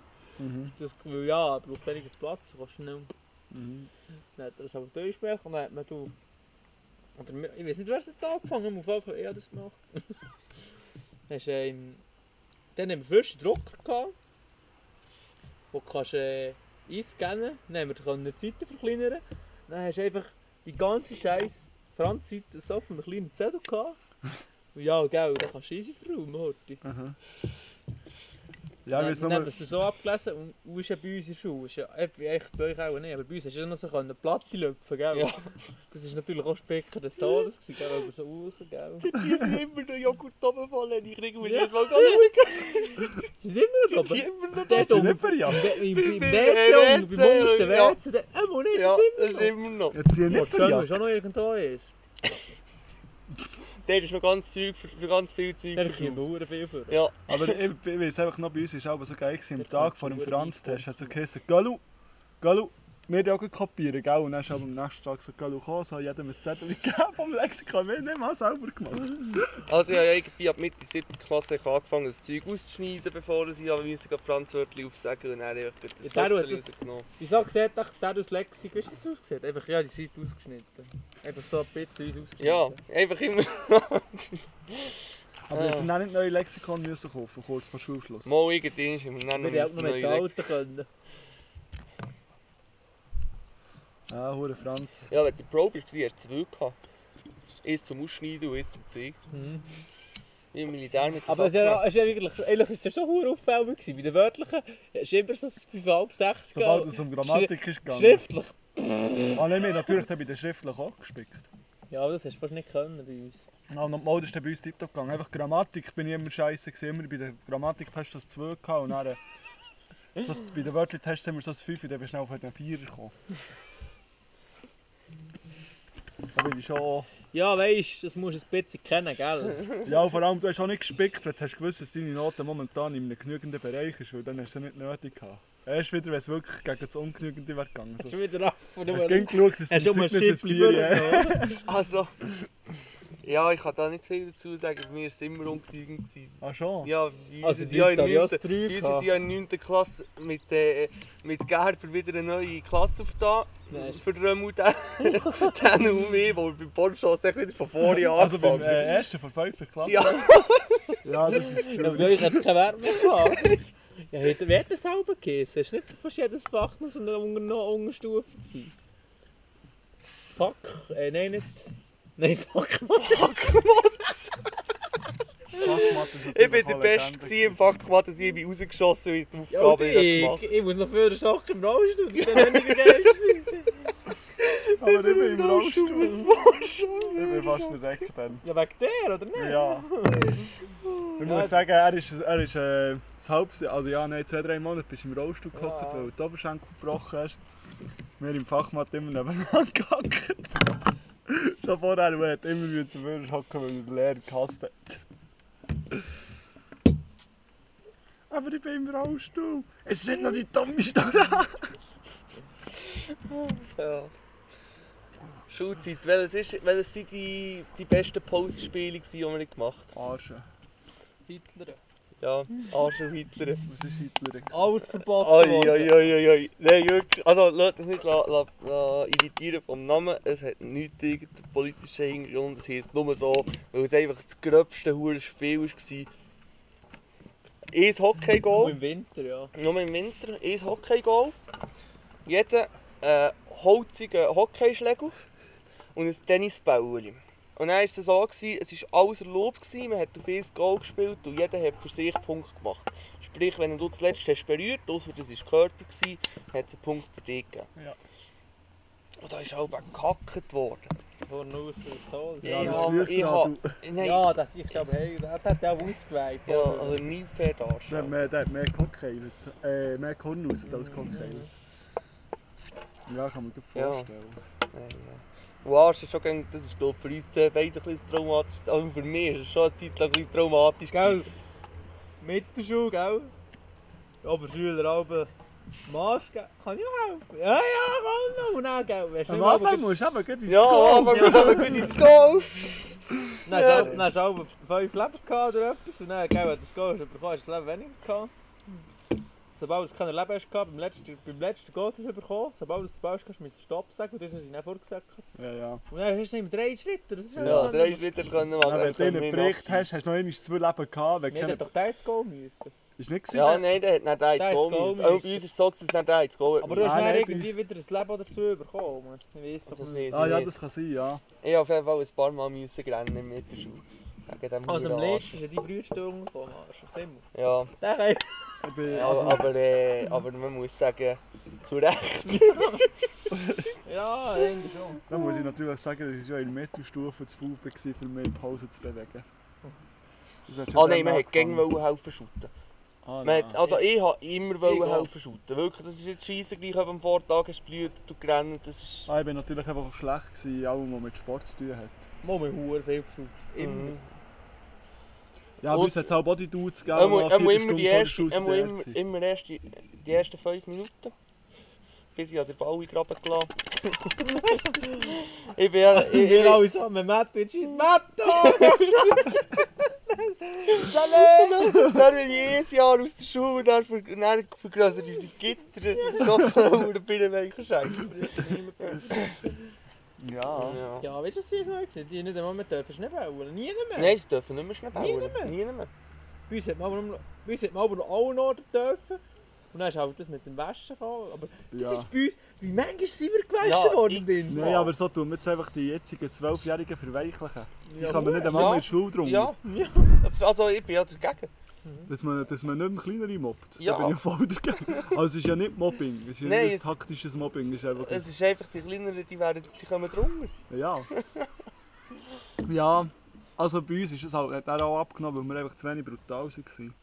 G: Mhm.
F: Das Gefühl, ja, er braucht weniger Platz, du kannst schnell.
G: Mhm.
F: Dann hat er das aber durchgesprochen und dann hat man du. Oder, ich weiß nicht, wer es hat angefangen hat, auf jeden Fall, ich das gemacht. dann hast du, ähm, dann haben wir frisch einen Drucker gehabt, wo du kannst, äh, einscannen Dann haben wir können die verkleinern. Dann hast du einfach die ganze scheiß Franz-Seite so auf einem kleinen Zettel gehabt. Und ja, gell, dann kannst du easy verräumen, Horti.
G: Aha. Ja, ich nur...
F: haben wir es so abgelesen und du bist ja bei uns in der Schule. Ja, eigentlich bei euch auch nicht, aber bei uns hast du ja noch so eine Platte lüpfen, gell?
E: Ja.
F: Das ist natürlich auch Spicker des Todes, gell? Aber so Uchen, gell? [LAUGHS] [LAUGHS]
E: Die sind immer noch Joghurt runterfallen, ich kriege mir
F: Ja.
E: jedes Mal.
F: Sie sind immer noch
E: Die sind immer noch da.
F: hat um-
G: nicht verjagt.
F: Im WC und beim untersten
E: ja.
F: WC,
E: Ja, das
F: immer noch.
E: immer noch.
G: Jetzt sind
F: Ja, die
G: verjagt.
F: ist auch noch irgendwo ist.
E: Der ist noch ganz Zeug für, für ganz viel Zeug.
F: Der
E: für
F: kommt. Bauern viel vor.
E: Ja,
G: Aber [LAUGHS] ich, ich weiß einfach noch, bei uns war es so geil, gewesen, am Tag vor dem Franz-Test hat es so geheißen, Galu, Galu, wir ja auch kopieren, gell? Und dann ist aber am nächsten Tag so Galu gekommen, so jedem ein Zettel gegeben vom Lexikon, wir haben nicht mal selber gemacht.
E: also ich habe ja irgendwie ab Mitte 7. Klasse ich angefangen, das Zeug auszuschneiden, bevor ich aber müssen gerade Franzwörtli aufsagen und dann einfach das
F: Ja,
E: Wörtchen rausgenommen.
F: Wieso sieht doch der aus Lexik, wie ist das ausgesehen? Einfach ja, die Seite ausgeschnitten. Einfach so ein bisschen ausgeschnitten.
E: Ja, einfach immer.
G: Aber ich hätte dann nicht neue Lexikon müssen kaufen, kurz vor Schulschluss.
E: Mal irgendwann haben wir dann noch
F: Wir hätten
E: ein
F: noch mit
E: Lexikon.
F: Alten können.
G: Ja, hure Franz.
E: Ja, wenn du Probe warst, hast du zwei gehabt. Eins zum Ausschneiden und eins zum Zeigen.
F: Mhm.
E: Wie im Militär mit der
F: Aber es ist ja, wirklich, eigentlich ist es ja schon hure auffällig gewesen. Bei den Wörtlichen ist immer so 5,5, 6
G: Sobald es um Grammatik ist gegangen.
F: Schriftlich.
G: Ah, nein, wir haben natürlich bei den Schriftlich auch gespickt.
F: Ja, aber das hast du fast nicht können bei uns.
G: Ja, und die Mode ist dann bei uns tiptop gegangen. Einfach Grammatik bin ich immer scheiße gewesen. Immer bei den Grammatiktests das 2 gehabt und dann äh, so, bei den Wörtertests haben wir so das 5 und dann bist du schnell auf den 4 gekommen. Da bin ich schon...
F: Ja, weißt du, das musst du ein bisschen kennen, gell? [LAUGHS]
G: Ja, vor allem, du hast auch nicht gespickt, weil du hast gewusst, dass deine Note momentan in einem genügenden Bereich ist, weil dann hast du sie nicht nötig gehabt. Erst wieder, wenn es wirklich gegen das Ungenügende wäre gegangen.
F: Hast
G: So.
F: du wieder ab von
G: Hast du geschaut, dass
F: Hast
G: du
F: ein
G: Zeugnis jetzt
F: Schippli
G: 4 ja.
F: vorgenommen? [LAUGHS]
E: Also. Ja, ich kann da nicht viel dazu sagen, bei mir war es immer ungenügend. gewesen.
G: Ah schon?
E: Ja, wie
F: Also, die
E: Jahr in
F: Italiener
E: 9.
F: drei
E: Wie unser
F: gehabt.
E: Jahr in 9. Klasse mit, äh, mit Gerber wieder eine neue Klasse aufgetan.
F: Nein, ist-
E: Für den Römmel, [LAUGHS] den, den und mich, wo beim Pornshows echt wieder von vorne [LAUGHS]
G: Also beim
E: angefangen
G: äh, ersten von 5. Klasse?
E: Ja,
G: Ja, das ist
F: Ja, bei euch hat es keinen Wert mehr gehabt. Ja, hätte- wer hat das selber gegessen? Es war nicht fast jedes Fach noch so eine Unterstufe. gewesen. Fuck, äh, nein, nicht. Nein, fuck,
E: ich bin der Beste gewesen im Fachmat, dass ich bin rausgeschossen und die
F: Ja,
E: Aufgabe nicht
F: ich,
E: gemacht
F: ich muss noch für den Schock im Rollstuhl, dann weniger geil gewesen. [LAUGHS]
G: Aber ich bin im Rollstuhl. Ich bin fast verreckt dann.
F: Ja, wegen der, oder nicht?
G: Ja. [LAUGHS] Ich muss sagen, er ist, er ist äh, das halbes, also ja, nein, zwei, drei Monate bist du im Rollstuhl gehockt,
F: Ja.
G: weil du die Oberschenkel gebrochen hast. Wir im Fachmat immer nebeneinander gehackt. [LAUGHS] Schon vorher, wo er hat immer wieder zu mir hocken, weil er den Lehrer gehasst hat. Aber ich bin im Rollstuhl. Es sind noch die dummsten da.
E: Ja. Schulzeit, welches, ist, welches sind die, die besten Postspiele, die wir gemacht haben?
G: Arschen.
F: Hitler.
E: Ja, Arsch und Hitler.
G: Was ist Hitler?
F: Alles verboten
E: Oi, oi, oi, oi, oi. Nein, wirklich. Also, lasst mich nicht la, la, la irritieren vom Namen. Es hat nichts irgendeinen politischen Hintergrund. Es heisst nur so, weil es einfach das gröbste hure Spiel war. Ein
F: Nur
E: Hockey-Goal.
F: im Winter, ja.
E: Nur im Winter. Ein Hockey-Goal. Jeder äh, holzigen Hockeyschläger und ein Tennisbäuerchen. Und dann war es so, gewesen, es war alles erlaubt, gewesen, man hat auf ein Goal gespielt und jeder hat für sich Punkte gemacht. Sprich, wenn du zuletzt hast berührt, ausser das war Körper, gewesen, hat es einen Punkt für dich gegeben.
F: Ja.
E: Und da ist auch gehackt worden.
F: Von aus ist toll.
G: Ja,
E: ich
G: das
E: ich
G: du.
E: Nein,
F: Ja, das, ich glaube, hey, das hat er auch ausgeweiht.
E: ja, also nie fair
G: Der hat
E: darstellen.
G: mehr, der hat mehr gehockeylert. Äh, mehr Korn raus als gehockeylert. Ja, kann man sich
E: Ja.
G: vorstellen.
E: Ja. Und Arsch ist schon, das ist glaub, für uns zwei beide ein bisschen traumatisch. Also für mich ist es schon eine Zeit lang ein bisschen traumatisch.
F: Gell? Mittelschule, gell? Aber Marsch, gell? Kann ich auch helfen? Ja, ja, kann noch. Und dann, gell? Weißt du
G: Am
F: nicht mal,
G: Anfang
F: aber-
G: musst du ins
E: Ja, aber gut ins Goal.
F: Dann hast du- fünf Leben gehabt oder etwas. Und dann, gell, wenn du das Goal hast bekommen, hast du das Leben weniger gehabt. Sobald du kein Leben hast gehabt, beim letzten, beim letzten Goal hast du bekommen. Sobald du das Ball hast, musst du Stopp sagen. Und das haben sie nicht vorgesagt.
G: Ja, ja.
F: Und dann hast du nicht mehr drei Schritte. Das ist
E: Ja, drei Schritte können machen.
G: Ja, wenn du einen Bericht hast, hast du noch einmal zwei Leben gehabt. Keine...
F: hätten doch der ins Goal müssen.
G: Ist nicht
E: abziehen. Ja, nein, der hat nicht der ins
F: Der hat
E: Goal
F: ins Goal
E: müssen. Auch bei uns ist es so, dass es nicht der ins Goal
F: Aber du hast
G: Nein,
F: dann
G: nein,
F: irgendwie wieder ein Leben dazu bekommen. Ich weiss doch
E: Das
F: nicht.
G: Ah ja, das kann sein, ja.
E: Ich habe auf jeden Fall ein paar Mal müssen rennen in der Schule. Wegen dem
F: Also am letzten ist ja die Brüstung gekommen. Arsch. Simmel.
E: Ja,
F: Der kann
G: Ich bin,
E: ja
G: also,
E: aber, äh, aber man muss sagen, zu Recht. [LAUGHS]
F: Ja, eigentlich schon.
G: da muss ich natürlich sagen, dass ich schon in der Mittelstufe zu faul war, für in die Pause zu bewegen. Das hat schon
E: Ah nein,
G: dann
E: man hat
G: angefangen.
E: gegen helfen shooten.
G: Ah,
E: Man
G: nein.
E: hat, also ich habe immer
F: Ich
E: wollen
F: auch.
E: helfen shooten. Wirklich, das ist jetzt scheisse gleich, ob am Vortag du blüht und gerannt. Das ist...
G: Ah, ich war natürlich einfach schlecht, gewesen, allem, was mit Sport zu tun hat.
F: Mal mit Huren viel geschaut. Immer.
E: Mhm.
G: Ja, bei uns hat es auch Bodydudes gegeben,
E: Er muss,
G: die
E: er muss immer die erste, er muss immer,
G: sind.
E: immer erst die, die ersten fünf Minuten. Bis ich an den Ball graben gelassen [LAUGHS] Ich bin ja... Ich,
F: Wir alle mit Matto, jetzt schießt Matto! [LAUGHS]
E: dann bin ich jedes Jahr aus der Schule und dann, ver, dann vergrößert unsere Gitter. Das ist schon so [LAUGHS] ein Binnenweicher Scheiß.
G: Ja.
E: Ja.
F: Ja, du, was sie so gesagt Die nicht einmal mehr dürfen Schnee bauen. Nie mehr.
E: Nein, sie dürfen nicht mehr schnell bauen.
F: Nie mehr.
E: Nie mehr.
F: Bei uns hat man aber, nur- bei uns hat man aber noch alle noch dürfen. Und dann ist halt das mit dem Waschen gekommen. Aber das
G: Ja.
F: ist bei uns... Wie manchmal sind wir gewaschen
E: Ja,
F: worden bin.
G: Nein, aber so tun wir jetzt einfach die jetzigen Zwölfjährigen verweichlichen. Die kann man nicht einmal
E: Ja.
G: mehr in die Schule drum.
E: Ja. Also ich bin ja [LAUGHS] dagegen.
G: Dass man, dass man nicht mehr kleinere mobbt.
E: Ja.
G: Da bin ich voll dagegen. Also es ist ja nicht Mobbing, es ist ja
E: Nein,
G: nicht ein taktisches Mobbing. Es ist einfach
E: Es ist einfach, die Kleineren, die, werden, die kommen drunter.
G: Ja. ja, also bei uns ist es halt, hat er auch abgenommen, weil wir einfach zu wenig brutal waren.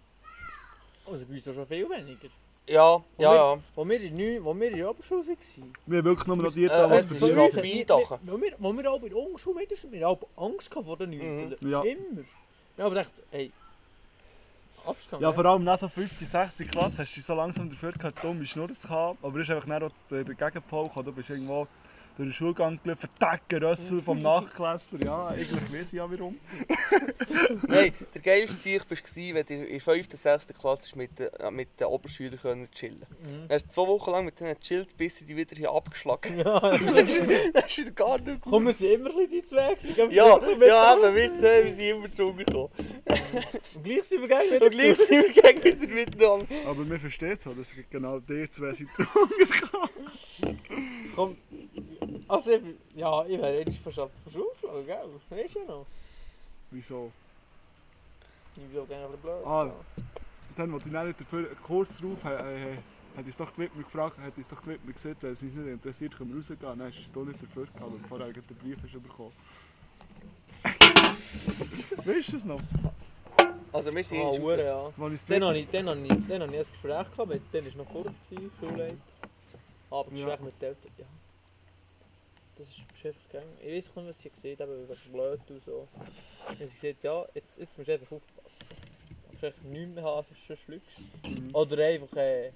F: Also bei uns auch schon viel weniger.
E: Ja, ja, ja.
F: Wo wir in, wo wir in der Oberschule waren.
G: Wir haben wirklich nur noch die
E: Äh,
G: da, was
F: wir, wo wir, wo wir auch bei der Unterschule mit wir haben auch Angst vor den Neuen.
G: Mhm. Ja.
F: Immer. Ja, aber dachte, ey, Abstand.
G: Ja, vor allem nach so 5. 6. Klasse hast du so langsam dafür gehabt, dumme Schnurren zu haben. Aber es ist einfach nicht der, der Gegenpol. Du bist irgendwo durch den Schulgang gelaufen, verdecken Rössel vom Nachklässler. Ja, eigentlich weiss ich ja warum. [LAUGHS]
E: Nein, der geilste Sieg war, wenn du in der 5. und 6. Klasse mit den, äh, mit den Oberschülern können chillen
F: Mhm.
E: Dann hast du zwei Wochen lang mit denen gechillt, bis sie dich wieder hier abgeschlagen
F: Ja,
E: Dann hast du wieder gar nicht mehr
F: kommen sie immer ein bisschen die zwei?
E: Ja, ja, eben, wir zwei wir sind immer drunter gekommen.
F: Und gleich sind wir gleich wieder
E: Und gleich sind wir gegen wieder miteinander.
G: Aber man versteht so, dass genau die zwei sind.
F: Komm. Also, ich, ja, ich wäre eigentlich Schule geflogen, gell? Weißt du ja noch?
G: Wieso?
F: Ich will gerne aber blöd.
G: Ah. Dann, als ich dann nicht dafür, kurz darauf, äh, äh, hat uns doch die Widmer gefragt, hat uns doch die Widmer gesagt, wenn es uns nicht interessiert, können wir rausgehen. Dann hast du nicht dafür gehabt, weil du vorher den Brief hast bekommen. weißt du es noch?
E: Also wir sind
F: Ah, ja. Dann habe ich, dann habe ich, dann habe ich ein Gespräch gehabt, mit, dann war noch vor, Schulleiter. Aber
G: Ja.
F: Mit den Eltern, ja. Das ist einfach gegangen. Ich weiß nicht, was sie gesehen haben, es blöd und so. Und sie gesagt, ja, jetzt, jetzt musst du einfach aufpassen. Du kannst nichts mehr haben, sonst du.
G: Mhm.
F: Oder einfach äh,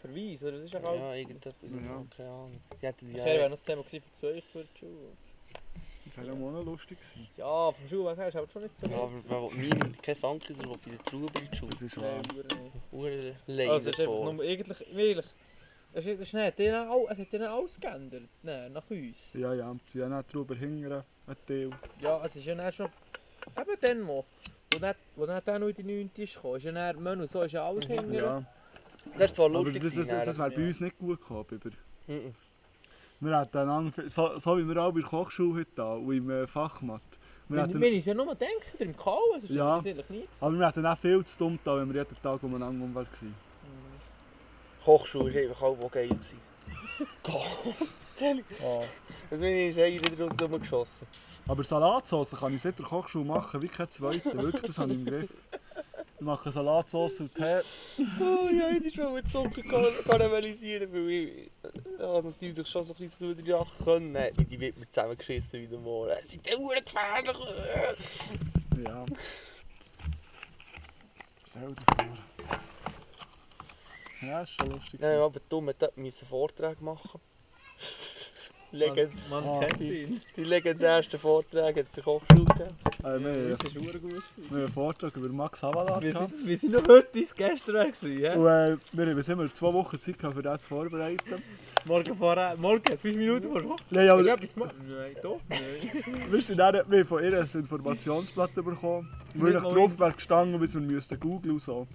F: Verweis, oder? Das ist auch
E: Ja,
F: alles.
E: irgendetwas,
G: Ja.
E: keine Ahnung. Die hätten die
F: wäre
E: ja...
F: noch das Thema gewesen für zwei für die Schule.
G: Das wäre ja auch noch lustig gewesen.
F: Ja, vom Schulweg her ist aber schon nicht so
E: Ja, aber man will nie, kein der will bei der Trauben in die Schule.
G: Das ist wahr.
E: Leine
F: Also, es ist einfach
E: vor.
F: nur, eigentlich, wirklich, es ist, das ist nicht, denen all- es hat alles geändert, nein, nach uns.
G: Ja, ja. Sie haben auch drüber hingern, ein Teil.
F: Ja, es ist ja dann schon, eben dann, wo, wo dann, wo dann der noch in die 9. ist gekommen, ist ja dann, Menü, so ist ja alles mhm.
G: Ja.
E: Das ist zwar
G: Aber
E: lustig
G: das, das, das, das wäre bei
F: ja.
G: uns nicht gut gekommen, Biber.
E: Mhm.
G: Wir hätten einander, so, so wie wir auch bei der Kochschule heute da und im äh, Fachmat. Wir
F: ich es ja nur denke, oder im Kau, das ist
G: Ja.
F: eigentlich nie gewesen.
G: aber wir hätten auch viel zu dumm da, wenn wir jeden Tag umeinander waren.
E: Kochschule war einfach auch geil. gewesen.
F: Ah.
E: Das bin ich eh wieder rumgeschossen.
G: Aber Salatsauce kann ich seit der Kochschule machen wie kein zweiter. Wirklich, das habe ich im Griff. Ich mache Salatsauce und Tee.
E: Oh ja, ich schon mit Zucker kar- karamellisieren, weil ich ja, natürlich schon so ein bisschen zu der können. Nein, die wird mir zusammengeschissen wie der Moor. Es sind ja [LAUGHS] gefährlich.
G: Ja. Stell dir vor. Ja, ist schon lustig.
E: Nein, aber dumm, hat dort müssen Vorträge machen. [LAUGHS] Legend,
F: Man,
G: Ah.
F: man kennt ihn.
E: die legendärsten Vorträge hat es in der Kochschule gegeben.
G: äh, wir, wir,
F: Das ist verdammt gut. gewesen.
G: haben einen Vortrag über Max Havalaar
F: Wir sind, wir sind noch heute ins Gestern gewesen, ja?
G: Und äh, wir haben immer zwei Wochen Zeit gehabt, für das zu vorbereiten.
F: Morgen vorher, morgen, 5 Minuten vor Woche.
G: Nein,
F: Hast du
G: aber?
F: Nein, doch, nein. [LAUGHS]
G: wir sind dann wir haben von ihr ein Informationsblatt bekommen. Wo ich
F: mal
G: drauf wäre gestanden, bis wir müssten googeln und so.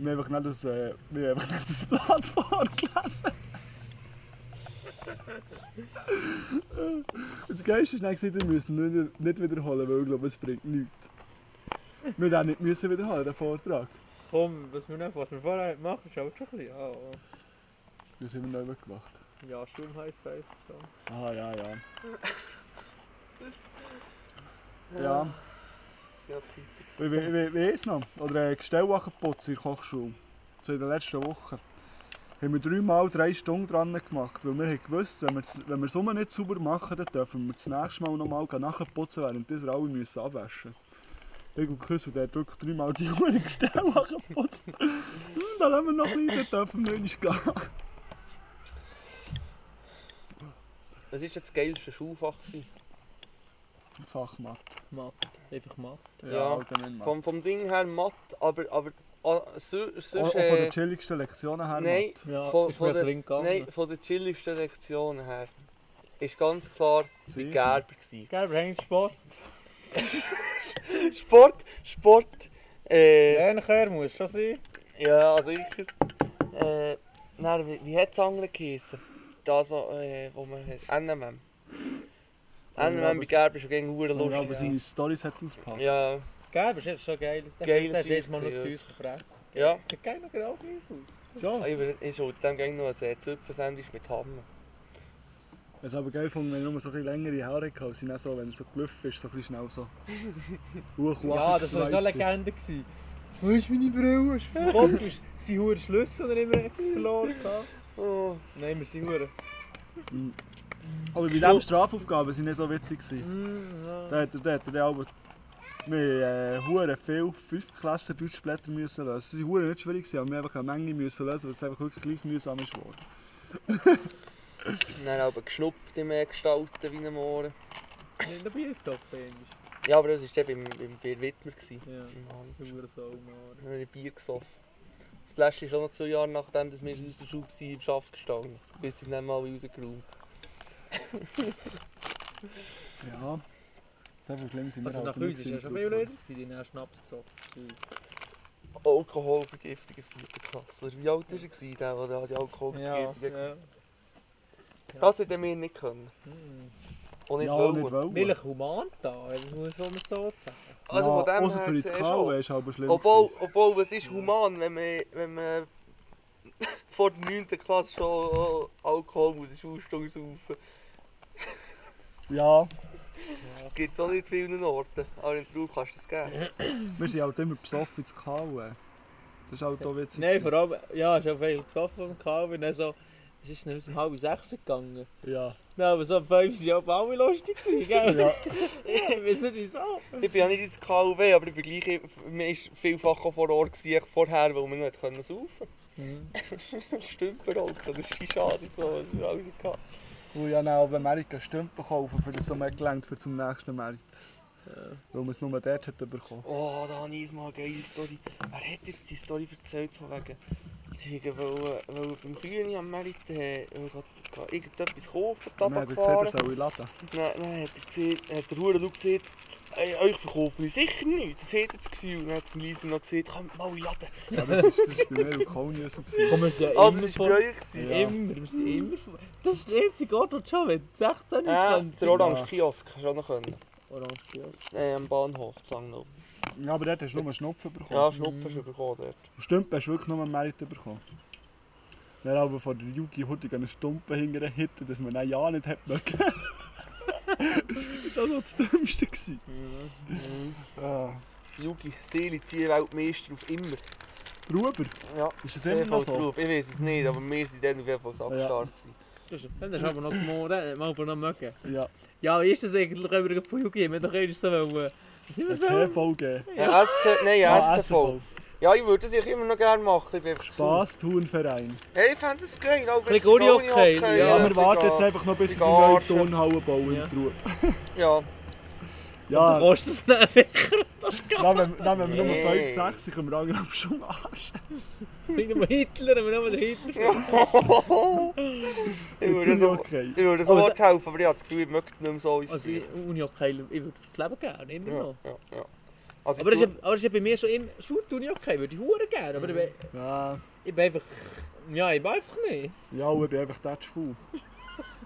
G: Wir haben einfach nicht das, äh, wir haben einfach nicht das Blatt vorgelesen. Das Geilste ist gewesen, wir müssen nicht, nicht wiederholen, weil ich glaube, es bringt nichts. Wir haben nicht müssen wiederholen, den Vortrag.
F: Komm, was wir, nicht, was wir vorher machen, ist halt schon ein bisschen. Ja,
G: Das haben wir neu gemacht.
F: ja Sturm High Five. So.
G: Ah, ja, ja. Ja,
E: ja
G: wie, wie, wie, ist es noch? Oder ein Gestellwachenputz in der Kochschule. So in den letzten Wochen. Haben wir dreimal drei Stunden dran gemacht, weil wir haben gewusst, wenn wir es wenn wir es immer nicht sauber machen, dann dürfen wir das nächste Mal nochmal nachputzen, während wir alle müssen abwaschen Ich und Küssel, der hat wirklich dreimal die Uhr Gestellwachen geputzt. [LAUGHS] Hm, dann haben wir noch ein bisschen, dann dürfen wir nicht gehen.
E: Was war jetzt das geilste Schulfach? gewesen?
G: Fachmatt.
F: Macht. Einfach macht.
E: Ja. Vom, vom Ding her matt, aber, aber ah, so, sonst...
G: auch von den chilligsten Lektionen her
E: Nein,
G: Mathe.
F: Ja,
E: Von- von der- nein, von den chilligsten Lektionen her ist ganz klar
G: Sicher.
E: Gerber. gewesen.
F: Gelb hängt Sport.
E: Sport, Sport, äh,
F: Lernker muss schon sein.
E: ja, sicher. Äh, nein, wie, wie hat andere? Das, wo, äh, wo man hat, NMM. NMM
G: aber
E: bei Gerber ist gegen Uhr
G: Ja, aber
E: lustig.
G: seine Storys hat ausgepackt.
E: Ja,
F: Gelb ist schon geil.
E: Geil
F: das ist jetzt mal noch
E: ja.
F: zu uns gefressen.
E: ja.
F: Sieht geil noch genau gleich aus.
G: Ja.
E: Ich, ich schaue dem gang noch ein Zöpfensandwich mit Hammer.
G: Es ist aber geil wenn ich nur so ein längere Haare hatte. sie dann so, wenn es so gelaufen ist, so ein schnell so. Hoch, [LAUGHS]
F: Ja, das war so eine Legende. gewesen. Wo ist meine Brille? Ist verkauft. [LAUGHS] Ist hure Schlüssel oder immer verloren? gehabt?
E: Oh,
F: Nein, wir sind hure.
G: Aber bei diesen Strafaufgaben sind nicht so witzig. gewesen.
F: Mm, ja.
G: Da hat er, da hat er auch... Wir haben äh, viel 5 Klassen Deutschblätter müssen lösen. Sie waren nicht schwierig, gewesen, aber wir haben einfach eine Menge müssen lösen, weil es einfach wirklich gleich mühsam ist geworden. [LAUGHS]
E: dann aber geschnupft im Gestalten wie ein Mohren.
F: Nicht noch Bier gesoffen, eigentlich.
E: Ja, aber das war beim, beim Bier Wittmer. gewesen.
F: Ja,
E: Im Hand.
F: hure Sau, Mann.
E: Dann habe ich Bier gesoffen. Das Fläschchen ist auch noch zwei Jahre nachdem dass wir aus der Schule waren, im Schaft gestanden. Bis sie es nicht mal rausgeräumt
G: Ja. So viel schlimm sind wir
F: Also
G: halt
F: nach uns war ja schon
G: in
F: viel
G: der
F: Leute, die haben Schnaps gesoffen.
E: Alkoholvergiftung in vierter Klasse. Wie alt war er, der, der die
F: Ja,
E: Alkoholvergiftung
F: ja.
E: Das hätten wir nicht können.
F: Hm.
E: Und nicht
G: Ja,
E: wollen.
G: nicht wollen.
F: Milch human da, das muss man so sagen.
E: Also von dem
G: Außer
E: her
G: für
E: gesehen
G: Kauen ist aber schlimm.
E: Obwohl, obwohl, was ist human, wenn man, wenn man [LAUGHS] vor der 9. Klasse schon Alkohol muss in Schulstunde saufen.
G: Ja,
E: Das gibt es auch nicht vielen Orten. Aber in Trau kannst du das geben.
G: wir sind halt immer besoffen ins Kauen. Das ist halt auch witzig.
F: Nein, vor allem, ja, ich habe viel gesoffen vom Calvin. Dann so, Es ist bis um halb sechs gegangen.
G: Ja.
F: Ja, aber so um fünf sind ja alle lustig gewesen, gell?
G: Ja. [LAUGHS]
F: ich weiß nicht wieso.
E: Ich bin ja nicht ins KUW, aber ich bin gleich, man war vielfach auch vor Ort gewesen, vorher, weil man nicht können saufen
F: Mhm.
E: konnte. Stimmt beraucht, das ist schade so, was wir alles hatten.
G: Und ja, dann auf Amerika Stümpen kaufen, für das so mehr gelangt für zum nächsten Markt. Weil man es nur dort hat bekommen.
E: Oh, da habe ich mal eine geile Story. Wer hat jetzt die Story erzählt von wegen... Sie wollen, wollen beim Grüni am Merit äh, irgendetwas kaufen, Tabak
G: hat er gesagt, er
E: fahren.
G: soll laden.
E: Dann, dann hat er gesagt, hat der Hurenlu gesagt, «Ey, euch verkaufen wir sicher nicht, das hat er das Gefühl. Dann hat die Lisa noch gesagt, kommt mal Laden.
G: Ja, das ist, das ist bei mir und Kony so.
F: Komm, sind ja
E: Ah,
F: immer
E: das war bei euch. gewesen.
G: Ja.
F: Immer, wir sind immer. Das ist der einzige Ort, wo du schon, wenn du 16 bist,
E: Ja,
F: kannst
E: der orange Kiosk, hast du auch noch können.
F: Orange Kiosk.
E: Äh, am Bahnhof, Zangnau.
G: Ja, aber dort hast du nur einen Schnupfen bekommen.
E: Ja, Schnupfen hast du bekommen dort.
G: Stümpen hast du wirklich nur einen Merit bekommen. Dann aber von der Yuki Huttig eine Stumpe hinterher dass man dann ja nicht hätte mögen. das war das Dümmste. gewesen. Ah.
E: Yugi, Seele, Zielweltmeister auf immer.
G: Ruber,
E: Ja,
G: ist das immer noch so?
E: drauf. Ich weiß es nicht, aber wir sind dann auf jeden Fall sackstark
F: ist- Dann hast du aber noch gemordet, mal aber noch mögen.
G: Ja,
F: Ja, wie ist das eigentlich übrigens von Yugi? Wir haben doch so wollen... Was sind wir
G: ein
F: für?
G: TV geben.
E: Ja, ST, nein,
G: Ah,
E: STV. Ja, ich würde das ich immer noch gerne machen. Ich bin einfach zu faul.
G: Spass, Turnverein.
E: Ja, ich fände das geil. auch wenn es
F: Gulli-Hockey,
E: Gulli-Hockey,
F: ja,
G: Ja,
E: ein
G: wir warten jetzt einfach noch, bis sie die
E: bisschen
G: neue. Turnhalle bauen
F: Ja.
G: in Trub. [LAUGHS]
E: Ja,
F: Du
G: Ja,
F: kostet es nicht sicher.
G: wenn, dann, wenn wir nur
E: Nee.
G: 5, 6 sind, können wir langsam schon am Arsch.
F: Nicht nur Hitler, aber nur den Hitler.
E: ich würde so,
G: okay.
E: ich würde
F: Aber
E: sofort helfen, aber ich habe das Gefühl, ich möchte nicht mehr so
F: Also ich, Uni okay, ich würde fürs Leben gerne, immer
E: Ja,
F: noch.
E: ja, ja. Also
F: Aber das
E: ich
F: ist, ja- aber das ist ja bei mir schon immer... Okay, würde ich hure gerne, aber ich bin,
G: Ja,
F: ich bin einfach... Ja, ich bin einfach nicht.
G: ja, ich bin einfach zu faul.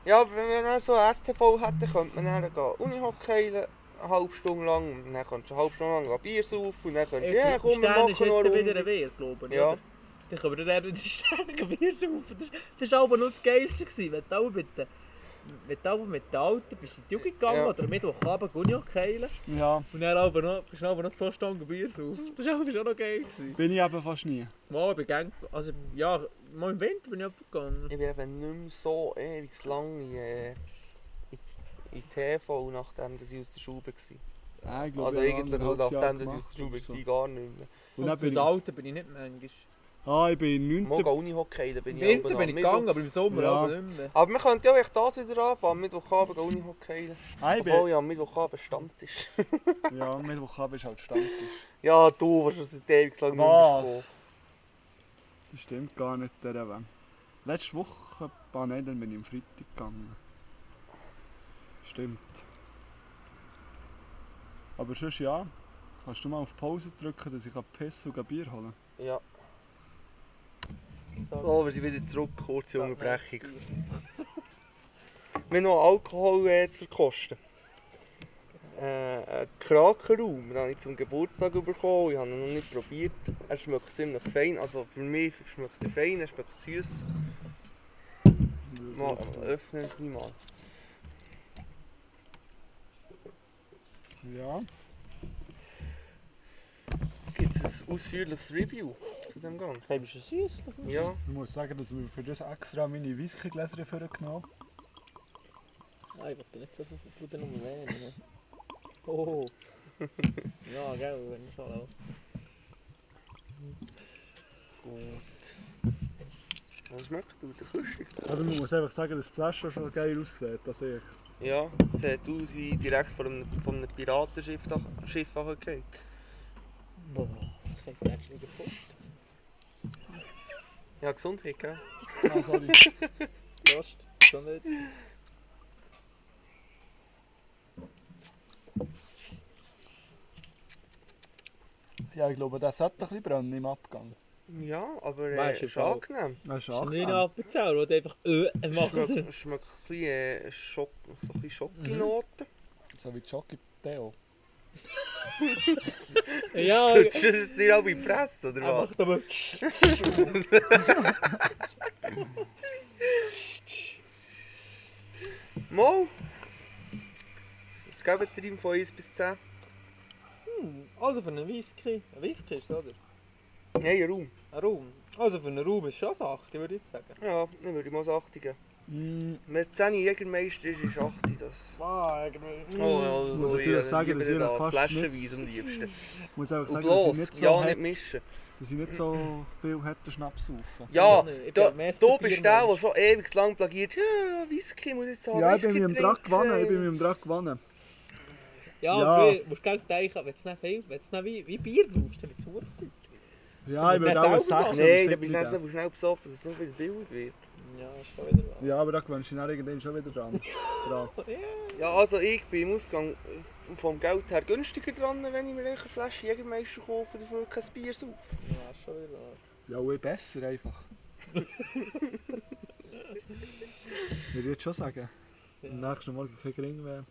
E: Ja, aber wenn wir dann so ein STV hätten, könnte man dann gehen Unihockey eine halbe Stunde lang, und dann könntest du eine halbe Stunde lang ein Bier saufen und dann könntest du, ja komm, wir
F: Stern ist
E: machen noch
F: jetzt
E: eine
F: wieder ein. Wehr, glaube ich.
E: Ja.
F: oder? Dann können wir dann wieder die Sterne Bier saufen. Das, das war aber noch das Geilste. Gewesen. Wenn du mit den, auch mit den Alten bist in die Jugend gegangen
E: Ja.
F: oder Mittwochabend Unihockey
G: Ja,
F: und dann aber noch, bist du aber noch zwei Stunden Bier saufen. Das war auch, das war auch noch geil. Gewesen.
G: bin ich eben fast nie.
F: Mal, ich bin also ja, mal im Winter bin ich auch gegangen.
E: Ich bin eben nicht mehr so ewig lang in, äh, in, in TV, nachdem dass ich aus der Schule war.
G: Ja, ich glaube,
E: Also eigentlich nachdem dass ich aus der Schule war, gar nicht mehr.
G: Und
F: Also für
G: bin
F: die
G: ich,
F: Alten bin ich nicht manchmal.
G: Ah, ich bin in
E: Mal
G: 9.
E: gehen Unihockey, da bin
F: Im
E: ich
F: Winter bin ich gegangen, aber im Sommer
G: Ja.
F: aber nicht mehr.
E: Aber wir könnten ja auch echt das wieder anfangen, Mittwochabend Unihockey.
G: Ah, ich
E: Obwohl
G: bin,
E: ja am Mittwochabend Stammtisch. [LAUGHS]
G: ja, Mittwochabend ist halt Stammtisch.
E: ja, du warst schon seit ewig lang nicht mehr
G: Was? Das stimmt gar nicht, der eben. Letzte Woche, ah nein, dann bin ich am Freitag gegangen. Stimmt. Aber sonst ja. Kannst du mal auf Pause drücken, dass ich pissen und Bier holen kann?
E: Ja. So, wir sind wieder zurück, kurze Unterbrechung. [LAUGHS] Wir haben noch Alkohol äh, zu verkosten. Äh, einen Krakenraum, den habe ich zum Geburtstag bekommen. Ich habe ihn noch nicht probiert. Er schmeckt ziemlich fein. Also für mich schmeckt er fein, er schmeckt süß. Mal öffnen Sie mal.
G: Ja.
E: Es ein ausführliches Review zu dem Ganzen?
F: Hey, bist du süß?
E: Ja.
G: Ich muss sagen, dass wir für das extra meine Whiskygläser vorgenommen
F: Ah, ich wollte nicht so viel Blut noch mehr. [LAUGHS] Oh. ja, gell, wenn ich schon auch.
E: Gut. Was schmeckt du? Der Küste?
G: Also man muss einfach sagen, dass die Flasche schon geil aussieht, das ich.
E: Ja, es sieht aus wie direkt von einem, von einem Piratenschiff.
F: Boah, gepusht.
E: Ja, Gesundheit, gell?
G: Ah, sorry.
F: Prost. Schon nicht.
G: ja, ich glaube, das sollte ein bisschen brennen im Abgang.
E: Ja, aber äh,
F: Weißt du,
E: ist angenehm.
G: Das ist
F: Schon
G: angenehm.
F: Appenzell, der einfach äh macht.
E: Schmeckt, schmeckt ein bisschen, äh, Schock, so ein bisschen Schokinoten.
G: So wie Jockey Theo. [LAUGHS]
F: Ja,
E: Tust du das [LAUGHS] dir auch in die Fresse, oder
F: er
E: was?
F: macht aber.
E: Mal! Geben ihr ihm von 1 bis 10?
F: Also für einen Whisky. Ein Whisky ist es, oder?
E: Nein, ein Raum.
F: Ein Raum. Also für einen Raum ist schon eine 8, würde ich jetzt sagen.
E: Ja, dann würde ich mal 80 geben.
G: Mm,
E: Wenn es 10 Jägermeister ist, ist 80 das.
F: Ah,
E: Oh, ja,
G: muss natürlich
E: ja,
G: sagen, dass ich
E: das,
G: fast
E: Flaschenweise
G: nicht-
E: am liebsten.
G: Ich muss einfach sagen, dass ich nicht so,
E: ja, nicht mischen.
G: dass ich nicht so [CLEARS THROAT] viel härter Schnaps saufe.
E: Ja,
F: bin
E: da, du bist der, der schon ewig lang plagiert. Ja, Whisky muss ich jetzt haben.
G: Ja, ich bin mit dem Drack gewonnen. Ich bin mit dem Drack gewonnen.
F: Ja,
G: Ja.
F: du musst gleich denken, wenn du nicht viel, wenn du nicht wie, wie Bier brauchst, dann wird es
G: Ja, ich würde auch 6
E: Nein, da bist du nicht so schnell besoffen, dass es so viel billig wird.
F: Ja, ist schon wieder wahr.
G: Ja, aber da gewöhnst du dich dann irgendwann schon wieder dran. [LAUGHS] dran.
E: Ja, also ich bin im Ausgang vom Geld her günstiger dran, wenn ich mir eine Flasche Jägermeister kaufe, dafür kein Bier saufe.
F: Ja, ist schon wieder wahr.
G: Ja, und ich besser einfach. [LAUGHS] Würde ich jetzt schon sagen. Am nächsten Morgen kein Gring mehr.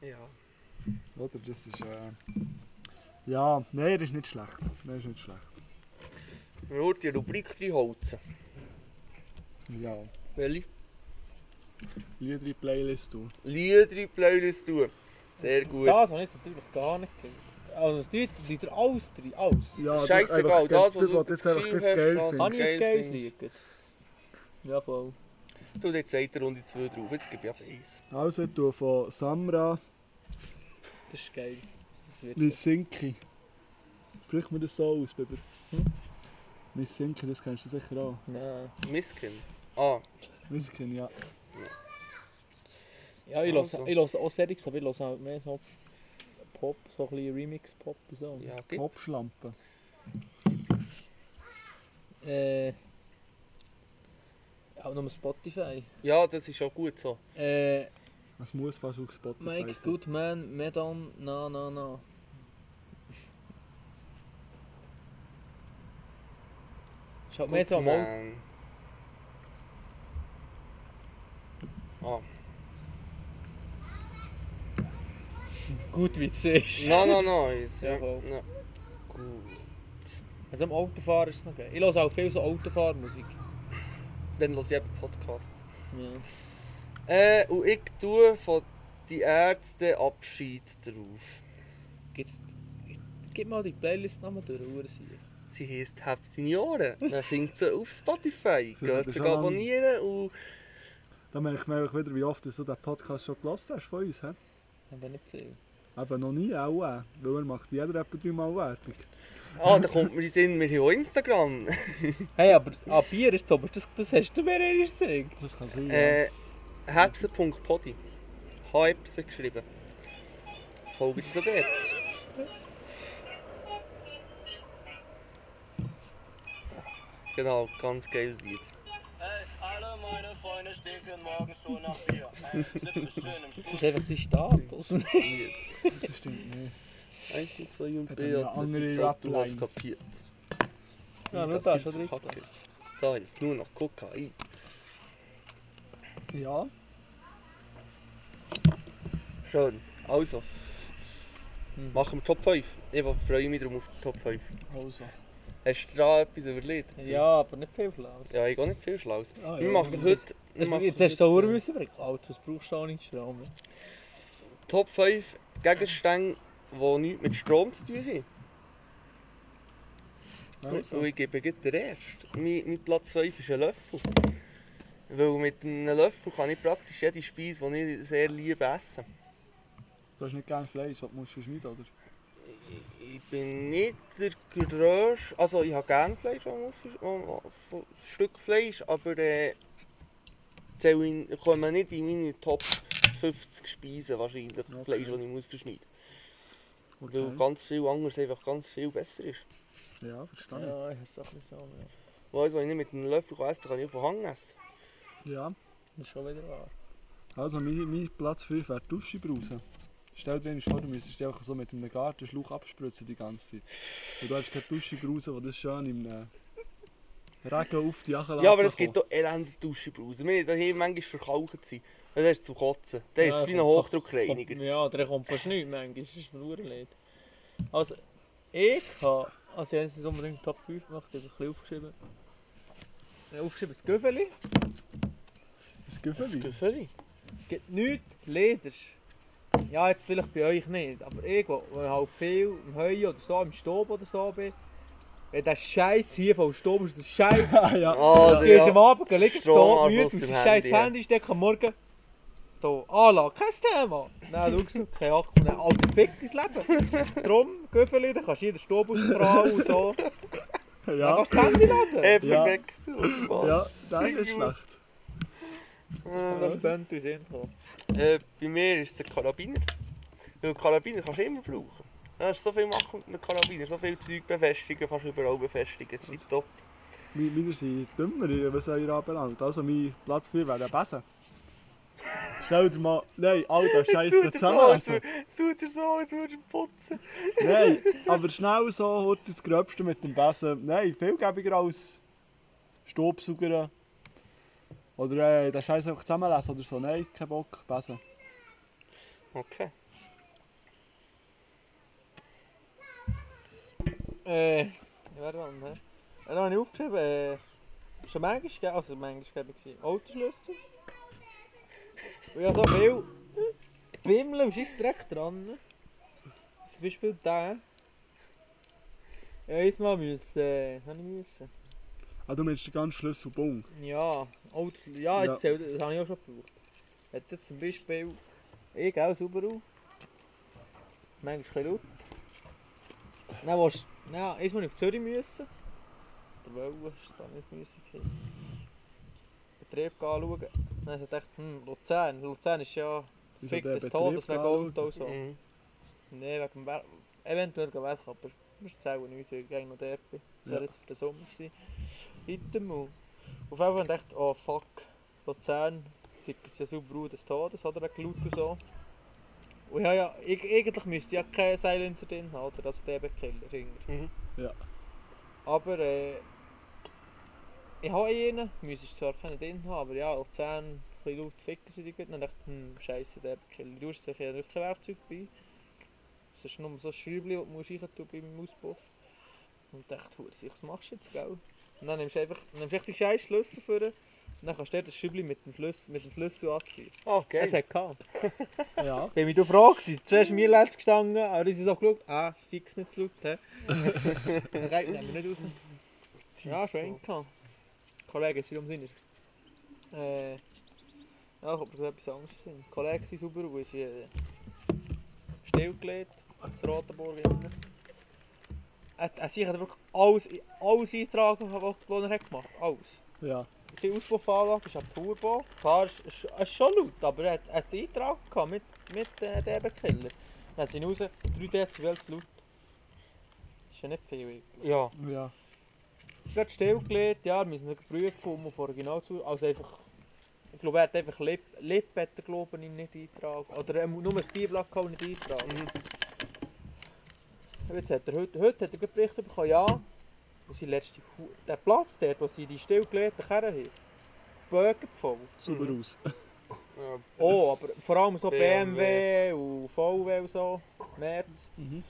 E: Ja.
G: Oder? Das ist. Äh... Ja, nein, das ist nicht schlecht. Nein, ist nicht schlecht.
E: Wir würden die Rubrik reinholzen.
G: Ja.
E: Welche?
G: Lieder Playlist tun.
E: Lieder Playlist tun. Sehr gut.
F: Das habe ich jetzt natürlich gar nicht gehört. Also es tut dir alles drin, alles.
G: Ja, einfach-
E: das, was
G: das,
E: du
G: was du jetzt einfach geil
E: was-
F: Habe ich
G: findest.
F: ein
E: Geil
F: geiles. Lied? Ja, voll.
E: Du, jetzt sagt er Runde 2 drauf. Jetzt gebe ich auf 1.
G: Also, tue von Samra
F: Das ist geil.
G: Lisinki. Spricht mir das so aus, Biber?
F: Hm?
G: Lisinki, das kennst du sicher auch.
F: Nein.
E: Miskin. Ah,
G: Lisinki, ja.
F: Ja, ich höre
E: Also.
F: ich auch Settings, aber ich höre halt mehr so Pop, so ein bisschen Remix-Pop und so.
E: ja, gibt.
G: Popschlampe.
F: Äh... Auch nur Spotify.
E: Ja, das ist auch gut so.
F: Äh...
G: Es muss fast auf Spotify
F: Mike
G: sein.
F: Goodman, Medan, na na na. Ist halt mehr so am Auto.
E: Man. Ah.
F: Gut wie du siehst.
E: No, no, no. Ist, ja.
F: Voll.
E: ja. Gut.
F: Also am Autofahren ist es noch geil. Ich höre auch viel so Autofahrmusik.
E: Dann lasse ich eben Podcasts.
F: Ja.
E: Äh, und ich tue von die Ärzte Abschied drauf.
F: Gibt's, gib mal die Playlist nochmal durch, Uhrensieg.
E: Sie heisst «Habt Senioren». Dann findet sie auf Spotify. Geht sie abonnieren und...
G: Da merkt man einfach wieder, wie oft du so den Podcast schon gelassen hast von uns. He?
F: Aber nicht viel.
G: Eben noch nie auch, äh, weil er macht jeder etwa dreimal Werbung.
E: Ah, da kommt mir in Sinn, wir haben auch Instagram. [LAUGHS]
F: Hey, aber ah, Bier ist aber das, das hast du mir erst gesagt.
G: Das kann sein,
E: Äh, hebse.podi. Hebse geschrieben. Folgt so dort. Genau, ganz geiles Lied.
H: Meine Freunde stinken morgens schon nach Bier.
F: Das ist einfach sein Status.
G: ja. Das stimmt nicht.
E: 1 und 2 und
G: Hat
E: 3
G: eine
E: hat
G: andere
E: du hast kapiert.
F: Ja, nur
E: Das
F: da, schon
E: packen. Da hilft nur noch Kokain.
G: Ja.
E: Schön. Also,
F: Mhm.
E: machen wir Top 5. Ich freue mich darum auf die Top 5.
G: Also.
E: Hast du da etwas überlegt? dazu?
F: Ja, aber nicht viel Flaus.
E: Ja, ich gehe nicht viel Schlaues.
G: Ah,
E: wir
G: ja,
E: machen
G: das-
E: heute... wir machen
F: Jetzt hast du Uhr müssen bringen. Alter, das brauchst du auch nicht Strom.
E: äh, Top 5 Gegenstände, die nichts mit Strom zu tun haben.
G: Also.
E: Und ich gebe gleich den ersten. Mein, mein Platz 5 ist ein Löffel. Weil mit einem Löffel kann ich praktisch jede Speise, die ich sehr liebe, essen.
G: Du hast nicht gerne Fleisch, das musst du schneiden, oder?
E: Ich bin nicht der grösste... Also ich habe gerne Fleisch, ein Stück Fleisch, aber äh, zähle ich- kommen nicht in meine Top 50 Speisen wahrscheinlich,
G: Okay.
E: Fleisch, das ich muss verschneiden muss. Weil
G: Okay.
E: ganz viel anderes einfach ganz viel besser ist.
G: Ja, verstehe
F: Ja, ich hab's auch nicht so. Ja.
E: Weil alles, was ich nicht mit einem Löffel essen kann, kann ich den Hang essen.
G: ich. Ja.
F: Das ist schon wieder wahr.
G: Also, mein, mein Platz 5 wäre die Duschebrause. Stell dir vor, du müsstest dich einfach so mit einem Gartenschlauch abspritzen die ganze Zeit. Und du hast keine Duschebrause, die das schön im äh, Regen auf die Jacke
E: Ja, aber es gibt auch elende Duschenbrausen. Wir haben daheim manchmal verkauft sein. Das ist zum Kotzen. Das ist
F: Ja,
E: wie ein Hochdruckreiniger.
F: Kommt- Ja, der kommt fast nichts manchmal. Das ist verloren leid. Also, ich habe. Also, ich habe nicht unbedingt Top 5 gemacht, ich habe ein bisschen aufgeschrieben. Ich habe aufgeschrieben, das Güffeli.
G: Das
E: Das
G: Gefühl.
E: Gefühl.
F: gibt nichts Leders. Ja, jetzt vielleicht bei euch nicht, aber ich, wo halt viel im Heu oder so, im Stob oder so bin, Wenn der Scheiß hier vom Strom ist, der Scheiß. [LAUGHS]
G: Ah, ja.
E: Oh,
F: Du gehst am Abend
E: Stromanschluss
F: tot, müde, aus dem scheiß
E: Handy, ja.
F: Stecken, am Morgen. Da, Anlage, kein Thema. Nein, schau so, kein Akku. Nein, Alter, fick dein Leben. Drum, Göffeli, dann kannst du jeden Strom ausfahren und so. [LAUGHS] Dann
G: Ja,
F: kannst du das Handy laden.
E: Hey,
G: Ja.
E: perfekt. Ja.
G: ja, das ist schlecht.
F: Das könnte uns hinkommen.
E: Äh, bei mir ist es ein Karabiner. Weil Karabiner kannst du immer brauchen. Du kannst so viel machen mit einem Karabiner, so viel Zeug befestigen, kannst du überall befestigen. Das ist top.
G: Meine sind dümmer, was ihr anbelangt. Also mein Platz 4 wäre Besen. Stell dir mal... Nein, Alter, scheiß
E: so, als
G: zusammenlesen.
E: wür- tut er so, als würdest du putzen.
G: Nein, [LAUGHS] aber schnell so, heute das Gröbste mit dem Besen. Nein, viel gäbiger als Staubsauger. Oder äh, den Scheiß einfach zusammenlesen oder so. Nein, kein Bock, Besen.
E: Okay.
F: Äh, wer dran, hä? Dann habe ich aufgeschrieben, äh, schon manchmal, gegeben- also manchmal gegeben, gewesen, Autoschlüssel. Und ich habe so viel Bimmel und Scheissdreck dran. Zum Beispiel der. Ja, einmal müssen, äh, habe ich müssen.
G: Ah, du meinst den ganzen Schlüsselbung.
F: Ja, Auto, ja,
G: Ja.
F: ja. Zählt, das habe ich auch schon gebraucht. Hat jetzt zum Beispiel, ich auch Subaru. Manchmal ein bisschen laut. Dann willst du, ja, erstmal auf Zürich müssen. Der Wollen, das war nicht müssen. gewesen. Betrieb gehen anschauen. Dann habe ich gedacht, hm, Luzern. Luzern ist ja
G: Wieso
F: fick
G: der
F: des Todes wegen
G: gehen
F: Auto und so.
E: Mhm.
F: Nein, wegen dem Werk. Eventuell gehen Werk, aber das ist auch nicht, weil ich noch dort bin. Das
G: Ja.
F: war jetzt für den Sommer. gewesen. Item. und Auf jeden Fall dachte ich, oh fuck, Luzern, fickt es ja super des Todes, oder? Wegen Laut und so. Und ja, ja, ich, eigentlich müsste ich ja keinen Silencer drin haben, oder? Also der hinter.
E: Mhm.
G: Ja.
F: Aber äh, ich habe einen, müsste ich zwar keinen drin haben, aber ja, Luzern, ein bisschen laut ficken sie die gut. Dann dachte ich, hm, scheiße, der Killer. Du hast sicher wirklich kein Werkzeug bei. Es ist nur so ein Schräubchen, das du musst rein tun beim Auspuff. Und ich dachte, hu, was machst du jetzt, gell? Und dann nimmst du einfach, dann nimmst die scheiß Schlüssel vor und dann kannst du das Schräubchen mit dem Schlüssel, mit dem Schlüssel anziehen.
E: Ah, geil.
F: Es hat gehabt. [LAUGHS]
G: Ja.
F: Bin mich du froh gewesen. Zuerst mir letztes gestanden, aber ich habe so geschaut, ah, das fix nicht zu laut, hä? [LAUGHS] Dann reicht nehmen wir nicht raus. Ja, schön gehabt. Kollegen sind um Sinn. Äh, ja, ich hab mir etwas anderes gesehen. Kollegen sind super und ist äh, stillgelegt, das Rotenburg immer. Sich hat wirklich alles, alles eintragen, was er hat gemacht hat. Alles.
G: Ja.
F: Seine Auspuffanlage ist ein Turbo. Klar, es ist, schon laut, aber er hat, er hat es eingetragen gehabt mit, mit äh, dem Killer. Dann sind raus 3 Dezibel zu laut. Das ist ja nicht viel. eigentlich.
E: Ja.
G: Ja.
F: Gerade stillgelegt, ja, wir müssen noch prüfen, um auf Original zu. Also einfach, ich glaube, er hat einfach Lip, Lippbetten, glaube ich, nicht eingetragen. Oder er muss nur gehabt und nicht eintragen. Jetzt hat er heute, heute hat er Bericht bekommen, ja, wo sie letzte, Hu- der Platz dort, wo sie die stillgelegten Kerren haben, Bögen voll.
G: Super aus.
E: ja.
F: Oh, aber vor allem so BMW,
E: BMW.
F: und VW und so, März.
G: Mhm.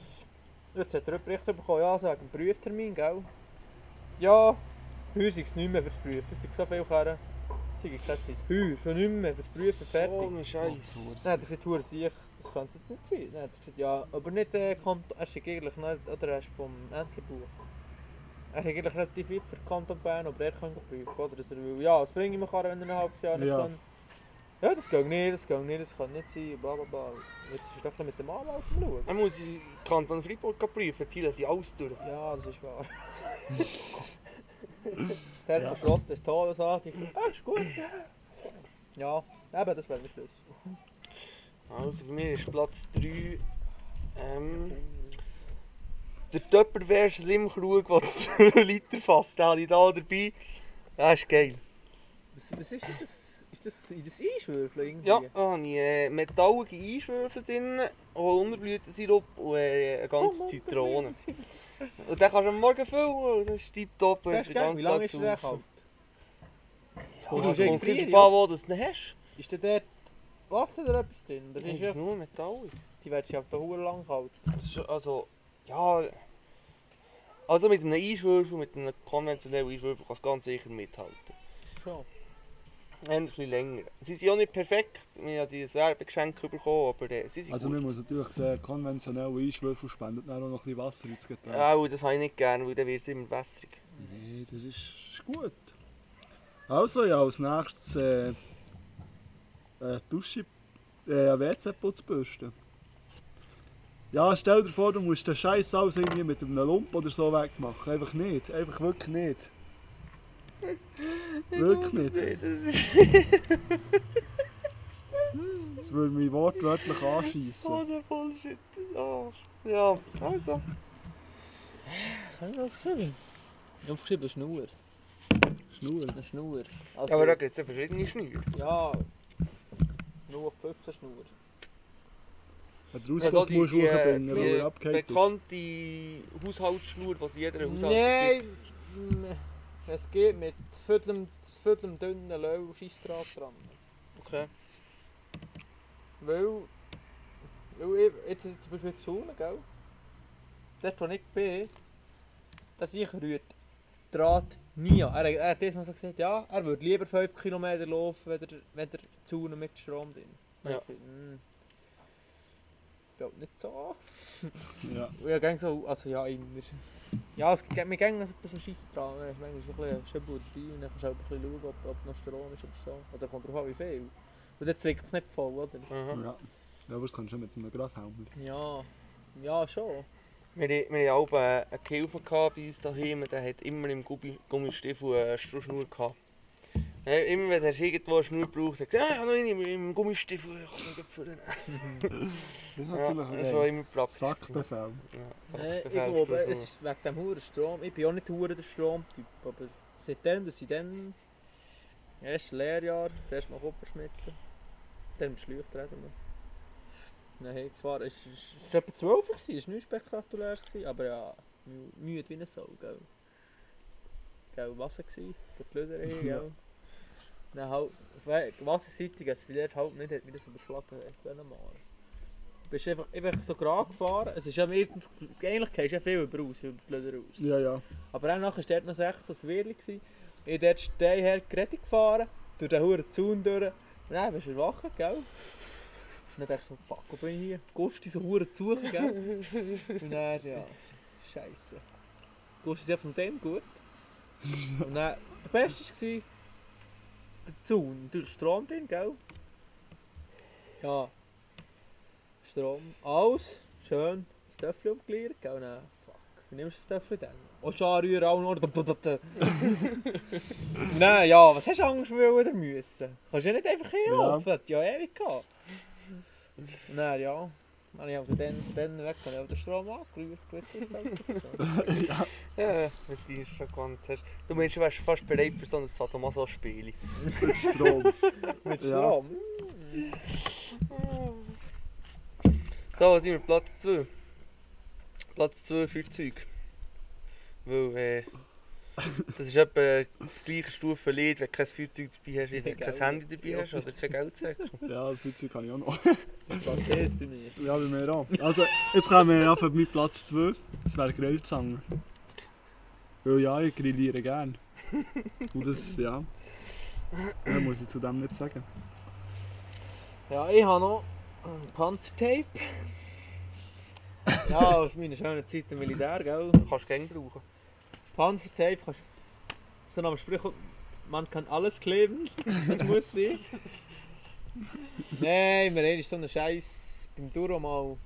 F: Jetzt hat er einen Bericht bekommen, ja, so wegen dem Prüftermin, gell? Ja, heuer sei es nicht mehr fürs Prüfen, es sind so viele Kerren. Sie haben gesagt, heuer schon nicht mehr fürs Prüfen fertig.
E: So ein Scheiß.
F: Dann hat er gesagt, «Hure Siech, das kann es jetzt nicht sein. Dann hat er gesagt, ja, aber nicht, äh, Kanton, er ist eigentlich nicht, oder er ist vom Entlebuch. Er hat eigentlich relativ fit für Kanton Bern, aber er kann prüfen, oder? Dass er will, ja, was bringe ich mir Karren, wenn er ein halbes Jahr nicht
G: Ja.
F: kann? Ja, das geht nicht, das geht nicht, das kann nicht sein, bla bla bla. Jetzt ist er doch mit dem Anwalt am schauen.
E: Er muss in Kanton Freiburg prüfen, die lassen alles durch.
F: Ja, das ist wahr. [LAUGHS] der hat verschlossen des Todes an, ich ah, ist gut. Ja, eben, das wäre mein Schluss.
E: Also bei mir ist Platz 3 ähm, der Tupperware Slim Krug, [LAUGHS] der 2 Liter fasst, den habe ich da dabei. Das ist geil.
F: Was, was ist das? Ist das in das Einschwürfeln irgendwie?
E: Ja, da habe ich äh, metallige Einschwürfel drin, Holunderblütensirup und äh, eine ganze Zitrone. Und den kannst du am Morgen füllen und das ist tiptop,
F: Das
E: du
F: ist geil. Wie lange ist der kalt?
E: Ja,
F: Du musst irgendwie
E: an, wo du nicht hast.
F: Ist da dort Wasser oder etwas drin? Das
E: Das
F: ist ja,
E: ist nur metallig.
F: die werden ja da hure lang kalt.
E: Also, ja... Also mit einem Einschwürfel, mit einem konventionellen Einschwürfel kannst du ganz sicher mithalten.
F: Schon.
E: Eher ein bisschen länger. Sie sind auch nicht perfekt. Wir haben dieses Werbegeschenk bekommen, aber äh, sie sind
G: Also
E: gut.
G: man muss natürlich sehr konventionell einschwürfeln, spendet dann auch noch ein bisschen Wasser ins Getränk.
E: Ja, und das habe ich nicht gerne, weil dann wird es immer wässrig.
G: Nee, das ist, ist gut. Also ja, als nächstes äh, äh, Dusche, äh, WC-Putzbürste. Ja, stell dir vor, du musst den Scheiß alles irgendwie mit einem Lump oder so wegmachen. Einfach nicht. Einfach wirklich nicht. Wirklich nicht.
E: Das ist
G: Das würde mich wortwörtlich
E: so
G: anschießen.
E: der Bullshit. Oh. Ja, also.
F: Was habe ich noch aufgeschrieben? Ich habe aufgeschrieben, eine Schnur.
G: Schnur.
F: Eine Schnur. Also,
E: Aber da gibt es ja verschiedene Schnüre.
F: Ja, nur auf 15 Schnur.
G: Hat der Auspuff
E: die,
G: musst
E: die,
G: du
E: äh,
G: hochbringen, weil er abgehakt ist.
E: bekannte Haushaltsschnur, die jeder Haushalt
F: Nein,
E: gibt.
F: mm, es geht mit viertelm, viertelm dünnen Löw Scheissdraht dran.
E: Okay.
F: Weil, weil ich, jetzt ist zum Beispiel die Zone, gell? Dort wo ich bin, da ich rührt Draht nie. Er, er hat das mal so gesagt, ja, er würde lieber 5 km laufen, wenn er, wenn er die Zone mit Strom drin.
E: Ja.
F: Ich hm, glaube nicht so.
G: Ja. [LAUGHS]
F: Ich gang so, also ja, immer. Ja, es gibt mir gerne so ein bisschen Scheiss dran. ne? Manchmal so ein bisschen und dann kannst du auch ein bisschen schauen, ob, ob noch Strom ist oder so. Oder kommt drauf an, wie viel. Und dann zwickt es nicht voll, oder?
E: Aha.
G: Ja. ja, aber das kannst du mit einem Grashalm.
F: Ja, ja schon.
E: Wir, wir hatten auch einen Gehilfe gehabt bei uns daheim, der hat immer im Gummi- Gummistiefel eine Strohschnur gehabt. Ja, immer wenn er irgendwo eine Schnur braucht, sagt er, ja, ich habe noch eine im, Gummistiefel, ich kann ihn. [LAUGHS]
G: Das ist
E: Ja,
G: natürlich
E: das
G: ein
E: ist immer praktisch.
G: Sackbefehl.
E: Ja,
F: Äh, ich
E: Sackbefehl,
F: glaube, es ist wegen dem hohen Strom. Ich bin auch nicht hure der Stromtyp, aber seitdem, dass ich dann im ersten Lehrjahr zuerst mal Kupfer schmitten, dann im Schläuch reden wir. Nein, gefahren. Es war etwa 12 Uhr, es war nicht spektakulär, gewesen, aber ja, mü- müde wie eine Sau, gell. Gell, Wasser gsi, für die Löder hin, gell. Dann halt, wasserseitig, als ich dort halt nicht, hat mich das überschlagen, echt mal. Du bist einfach, ich bin so gerade gefahren, es ist ja meistens, eigentlich gehst du ja viel über raus, über die Löder raus.
G: Ja, ja.
F: Aber danach war dort noch echt so ein Wirrli. gewesen. Ich bin dort steil her gerettet gefahren, durch den hohen Zaun durch. Und dann bist du gell? Dann dachte ich so, fuck, wo bin ich hier? Gehst du so hure gell? Und dann, ja, scheisse. Gehst du ja von dem gut. Und dann, der Beste war der Zaun, den Strom drin, gell? Ja. Strom, alles, schön, das Töffel umgeleert, gell? Und dann, fuck, wie nimmst du das Töffel dann? Und schon anrühren, auch noch. Nein, ja, was hast du Angst wollen oder müssen? Kannst du ja nicht einfach hinlaufen, ja. ja ewig gehabt. Dann, ja, dann habe ich von dann, weg habe ich auch den Strom angerührt, das ist.
E: Ja, mit dir schon gewandt hast. Du meinst, du wärst fast bereit für so ein Sadomaso-Spiel.
G: Strom. [LAUGHS]
F: Mit
G: Ja.
F: Strom?
E: So, was sind wir? Platz 2. Platz 2 Feuerzeug. Weil, äh, das ist etwa auf gleicher Stufe Lied, wenn du kein Feuerzeug dabei hast, wenn du kein. Handy dabei
F: Ja,
E: hast oder kein Geldsäckel.
G: Ja, das Zeug kann ich auch noch.
F: Platz 1 bei mir.
G: Ja, bei mir auch. Also, jetzt kommen wir ja für meinen Platz 2. Das wäre Grillzange. Weil ja, ich grilliere gern. Und das, ja. Mehr muss ich zu dem nicht sagen.
F: Ja, ich habe noch Panzertape. ja, aus meiner schönen Zeit im Militär, gell?
E: Kannst du gerne brauchen.
F: Panzertape kannst so nach dem Sprichwort, man kann alles kleben, [LAUGHS] das muss sein. Nein, wir haben so einen Scheiß beim Duro mal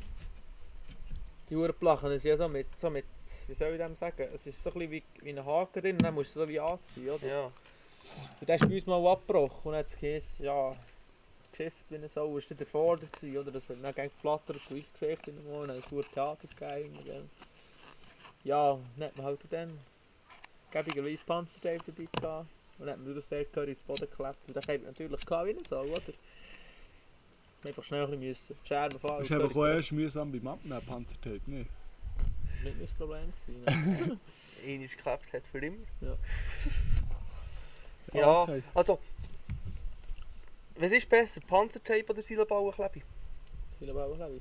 F: die Uhrenplachen, das ist ja so mit, so mit, wie soll ich dem sagen, es ist so ein bisschen wie, wie ein Haken drin und dann musst du so wie anziehen, oder?
E: Ja.
F: Und der ist bei uns mal abgebrochen und dann hat es geheißen, ja, geschifft wie eine Sau, ist der Vorder gewesen, oder? Das hat dann gegen geflattert, und ich gesehen Morgen, dann hat es gut Theater gegeben. Ja, dann hat man halt dann gäbigerweise Panzertape dabei gehabt. Und dann hat man das gehört ins Boden geklebt. Und das hat natürlich gehabt wie eine Sau, oder? Einfach schnell ein müssen. Scherben fahren.
G: Das ist eben auch erst mühsam beim Abnehmen, Panzertape, nicht?
F: Nicht mein Problem gewesen. ne? [LAUGHS]
E: Einer geklebt hat für immer.
F: Ja.
E: Ja,
G: Okay.
E: also. Was ist besser, Panzertape oder
F: ich.
E: Silabauenklebe.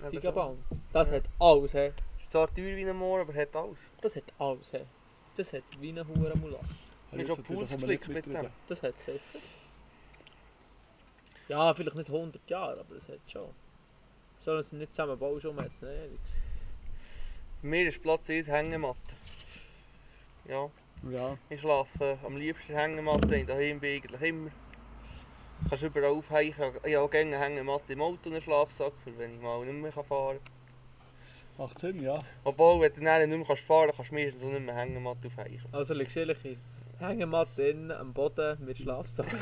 E: Ja,
F: Siegerbaum. Das
E: Ja.
F: hat alles, he.
E: Ist zwar teuer wie ein Moor, aber hat alles.
F: Das hat alles, he. Das hat wie eine hure Mulasch.
E: Hast du schon
G: natürlich
E: Puls
G: kann man nicht
E: geflickt mit dem?
F: Das hat es sicher. Ja, vielleicht nicht 100 Jahre, aber es hat schon. Sollen sie nicht zusammen bauen, schon hat es nicht ewig.
E: Bei mir ist Platz 1 Hängematte. Ja,
G: Ja,
E: ich schlafe am liebsten Hängematte, in daheim bin ich eigentlich immer. Du kannst überall aufhängen. Ich habe auch gerne eine Hängematte im Auto und einen Schlafsack, für wenn ich mal nicht mehr fahren kann.
G: Macht Sinn, ja.
E: Obwohl, wenn du dann nicht mehr fahren kannst, kannst du meistens auch nicht mehr Hängematte aufhängen.
F: Also liegst du ehrlich in Hängematte innen am Boden mit Schlafsack. [LAUGHS]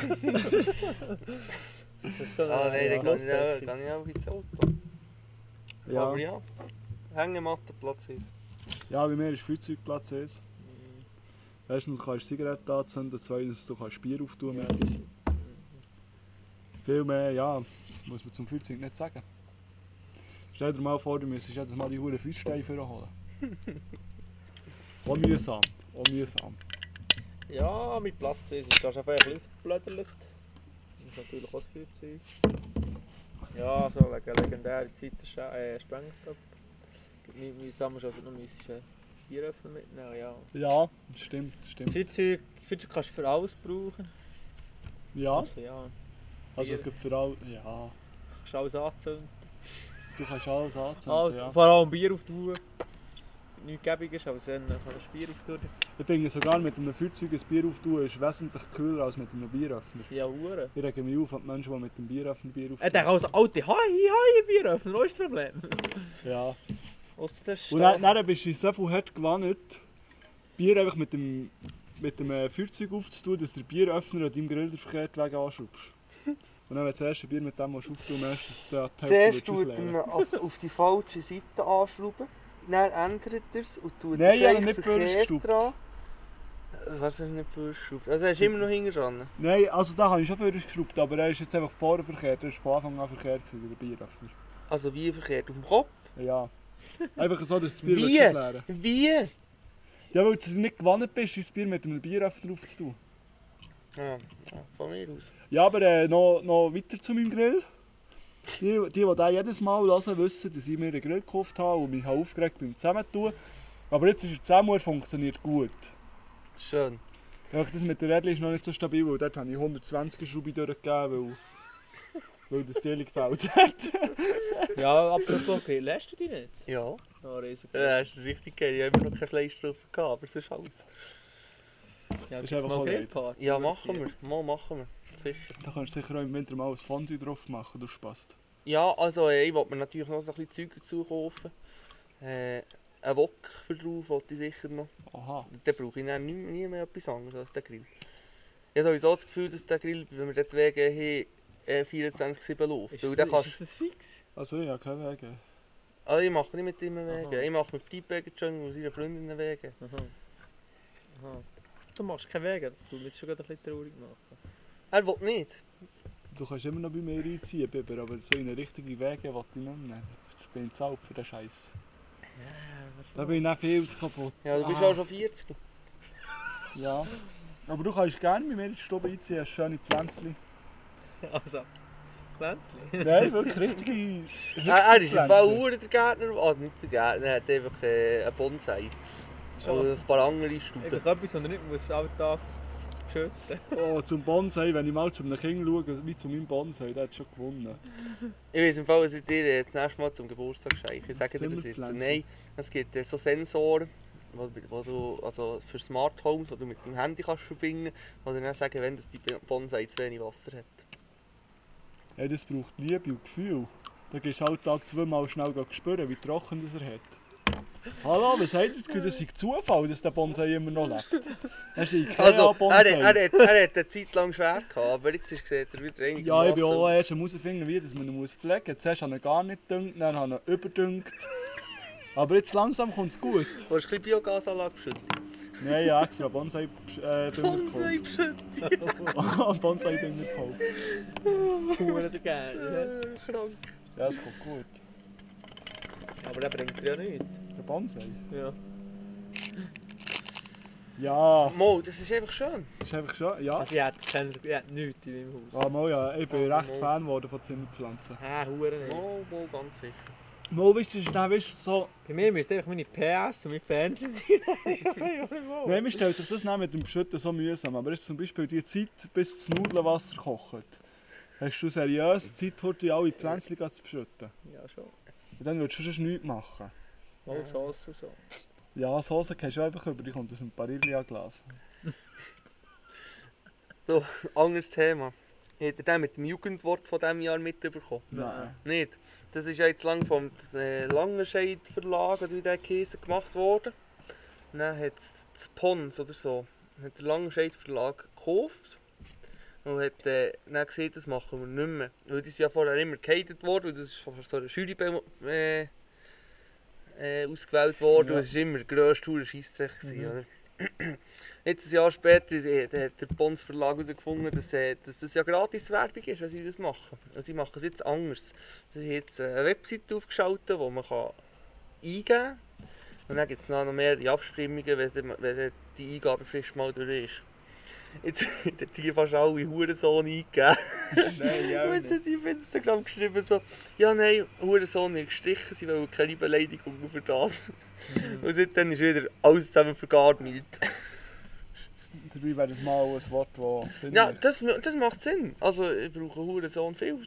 F: das ist so
E: Ah nein, dann kann ich, auch- kann ich auch ins Auto.
G: Ja,
E: Aber ja, Hängematte, Platz 1.
G: ja bei mir ist Feuerzeugplatz 1. Erstens du kannst Zigaretten anzünden, zweitens du kannst Bier auftun.
F: Ja,
G: Viel mehr, ja, muss man zum Feuerzeug nicht sagen. Stell dir mal vor, du müsstest jedes Mal die Huren Feuersteine holen. Auch mühsam, auch mühsam.
F: Ja, mein Platz ist, es ist schon ein bisschen ausgeblättert. Das ist natürlich auch das Feuerzeug. Ja, so wegen legendärer Zeit der Sch- äh, Sprengstoff. Mein, mein Sammer also noch müsstest du Bieröffner mitnehmen, ja.
G: Ja, stimmt, stimmt.
F: Feuerzeug, Feuerzeug kannst du für alles brauchen.
G: Ja,
F: Also ja,
G: also für all, ja,
F: kannst alles anzünden.
G: Du kannst alles anzünden,
F: Alles,
G: ja.
F: Vor allem Bier auftun. Nichts gäbig ist, aber dann kannst du Bier auftun.
G: Ich finde sogar mit einem Feuerzeug ein Bier auftun ist wesentlich kühler als mit einem Bieröffner.
F: Ja, Uhren.
G: Ich rege mich auf an die Menschen, die mit dem Bieröffner Bier
F: Er
G: auftun.
F: denkt also, alte, hi, hi, Bieröffner, was ist das Problem?
G: Ja. Und dann, dann bist du so viel hart gewannet, Bier einfach mit dem, mit dem äh, Feuerzeug aufzutun, dass der Bieröffner an deinem Grill den verkehrten Weg anschubst. Und dann, wenn du das erste Bier mit dem auftun möchtest, dass du die
E: Zuerst
G: Hälfte
E: tut
G: würdest
E: man
G: ausleeren.
E: auf, auf die falsche Seite anschrauben, dann ändert er es und tut
G: Nein, ich habe
E: Scheich
G: nicht
E: verkehrt
G: vorgeschraubt.
E: dran. Was hast du nicht vorgeschraubt? Also hast du immer noch hinten dran?
G: Nein, also da habe ich schon vorher geschraubt, aber er ist jetzt einfach vorher verkehrt. Er ist von Anfang an verkehrt, gewesen, der Bieröffner.
E: Also wie verkehrt? Auf dem Kopf?
G: Ja. Einfach so, dass das Bier
E: Wie?
G: ausleeren
E: Wie?
G: Ja, weil du nicht gewannet bist, dein Bier mit einem Bieröffner aufzutun.
E: Ja, von mir aus.
G: Ja, aber äh, noch, noch weiter zu meinem Grill. Die, die, die das jedes Mal hören, wissen, dass ich mir einen Grill gekauft habe und mich habe aufgeregt beim Zusammentun. Aber jetzt ist er zusammen und er funktioniert gut.
E: Schön.
G: Ja, das mit der Rädchen ist noch nicht so stabil, weil dort habe ich 120 Schraube durchgegeben, weil, weil das Teil gefällt hat. [LAUGHS]
F: Ja, apropos, okay, lässt du dich nicht?
E: Ja.
F: Ja, riesig.
E: Ja, das ist richtig geil. Ich habe immer noch kein Fleisch drauf gehabt, aber sonst alles.
F: Ja,
G: ist einfach
F: mal. Grillparty?
E: Ja, machen wir. Mal machen wir. Sicher.
G: Da kannst du sicher auch im Winter mal ein Fondue drauf machen, das passt.
E: Ja, also äh, ich wollte mir natürlich noch so ein bisschen Zeug dazu kaufen. Äh, ein Wok für drauf wollte ich sicher noch.
G: Aha.
E: Dann brauche ich dann nie, nie mehr etwas anderes als den Grill. Ich habe sowieso das Gefühl, dass der Grill, wenn wir dort Wege haben, äh, 24-7 läuft.
F: Ist,
E: Weil
F: das, ist das fix?
G: Also ich habe keine Wege.
E: also ich mache nicht mit ihm Wege.
F: Aha.
E: Ich mache mit Fleetbager Jungle und seiner Freundin Wege.
F: Aha. Aha. Du machst keine Wege, das tut mich schon ein bisschen traurig machen.
E: Er will nicht.
G: Du kannst immer noch bei mir einziehen, Biber, aber so in eine richtige Wege will ich nicht mehr. Das bin ich zahlt für den Scheiß. Da bin ich nicht viel zu kaputt.
E: Ja, du bist
G: Ah,
E: auch schon 40.
G: Ja. Aber du kannst gerne bei mir in die Stube einziehen, hast schöne Pflänzchen.
F: Also, Pflänzchen.
G: Nein, wirklich richtige
E: Er, er ist
G: Pflänzchen.
E: Uhr der Gärtner, also nicht der Gärtner, er hat einfach äh, einen Bonsai.
F: Schon.
E: Und ein paar andere Stuben.
F: Einfach etwas, was nicht muss Alltag schütten [LAUGHS]
G: Oh, zum Bonsai, wenn ich mal zu einem Kind schaue, wie zu meinem Bonsai, der hat schon gewonnen.
E: Ich weiß im Fall, was ich dir äh, das nächste Mal zum Geburtstag schenke. Ich sage dir das jetzt. Nein, es gibt äh, so Sensoren, wo, wo du, also für Smart Homes, die du mit dem Handy kannst verbinden kannst, die dann sagen, wenn das die Bonsai zu wenig Wasser hat.
G: Ja, das braucht Liebe und Gefühl. Da gehst du halt Tag zweimal schnell spüren, wie trocken das er hat. Hallo, was sagt ihr? Das ist Zufall, dass der Bonsai immer noch lebt. Das ist ein
E: Also, er,
G: Ikea-Bonsai.
E: er, er, hat, er hat eine Zeit lang schwer gehabt, aber jetzt ist, sieht er wieder einigermaßen
G: Ja, ich bin auch erst herausfinden, wie dass man ihn muss pflegen muss. Zuerst habe ich ihn gar nicht gedüngt, dann habe ich ihn überdüngt. Aber jetzt langsam kommt es gut.
E: Du hast ein bisschen Biogasanlage geschüttet.
G: Nein, ja, extra Bonsai äh, Dünger
E: Bonsai
G: gekauft. [LAUGHS] Bonsai.
F: Schuhe der gerne.
E: Krank.
G: Ja, es kommt gut.
F: Aber der bringt dir ja nichts.
G: Der Bonsai?
F: Ja.
G: Ja,
E: Mo, das ist einfach schön.
G: das ist einfach schon, ja.
F: Also ich hätte, ich hätte- ich hätte nichts in meinem Haus.
G: Ah, mal, ja, ich bin
E: Ah,
G: recht
E: mal.
G: Fan geworden von Zimmerpflanzen.
F: Ah, Huren nicht.
E: Mo, mo, ganz sicher.
G: Mal, weißt du, dann, weißt, du, so...
F: Bei mir müsste einfach meine PS und mein Fernseher sein. [LAUGHS] [LAUGHS]
G: Nein, man stellt sich das nicht mit dem Beschütten so mühsam, aber ist zum Beispiel die Zeit, bis das Nudelwasser kocht. Hast du seriös Zeit, heute alle Pflänzchen zu beschütten?
F: Ja, schon.
G: Und dann würdest du sonst nichts machen.
F: Mal Sauce und so.
G: Ja, Soße gehst du einfach über, die kommt aus einem Barilla-Glas. [LAUGHS]
E: So, anderes Thema. Habt ihr den mit dem Jugendwort von diesem Jahr mitbekommen?
G: Nein.
E: Nicht? Das ist ja jetzt lang vom äh, Langenscheid Verlag, oder wie der Käse gemacht worden. Und Dann hat es das Pons oder so, hat der Langenscheid Verlag gekauft. Und hat äh, dann gesagt, das machen wir nicht mehr. Weil die sind ja vorher immer gehatet worden und das ist von so einer Jury äh, äh, ausgewählt worden.
G: Ja.
E: Und es war immer der grösste hure Scheissdreck. oder? [CLEARS THROAT] Jetzt ein Jahr später äh, hat der Pons Verlag herausgefunden, dass, äh, dass das ja gratis Werbung ist, wenn sie das machen. Und sie machen es jetzt anders. Sie haben jetzt eine Webseite aufgeschaltet, wo man kann eingeben kann. Und dann gibt es noch mehrere Abstimmungen, wenn, die Eingabefrist mal durch ist. Jetzt hat die fast alle Hurensohn eingegeben. [LAUGHS]
F: Nein,
E: Und jetzt haben sie auf Instagram geschrieben so, ja nein, Hurensohn wird gestrichen, sie wollen keine Beleidigung für das. Und seitdem ist wieder alles zusammen für gar nichts.
G: Dabei wäre das mal ein Wort, das Sinn
E: Ja,
G: macht.
E: das, das macht Sinn. Also ich brauche Hurensohn viel.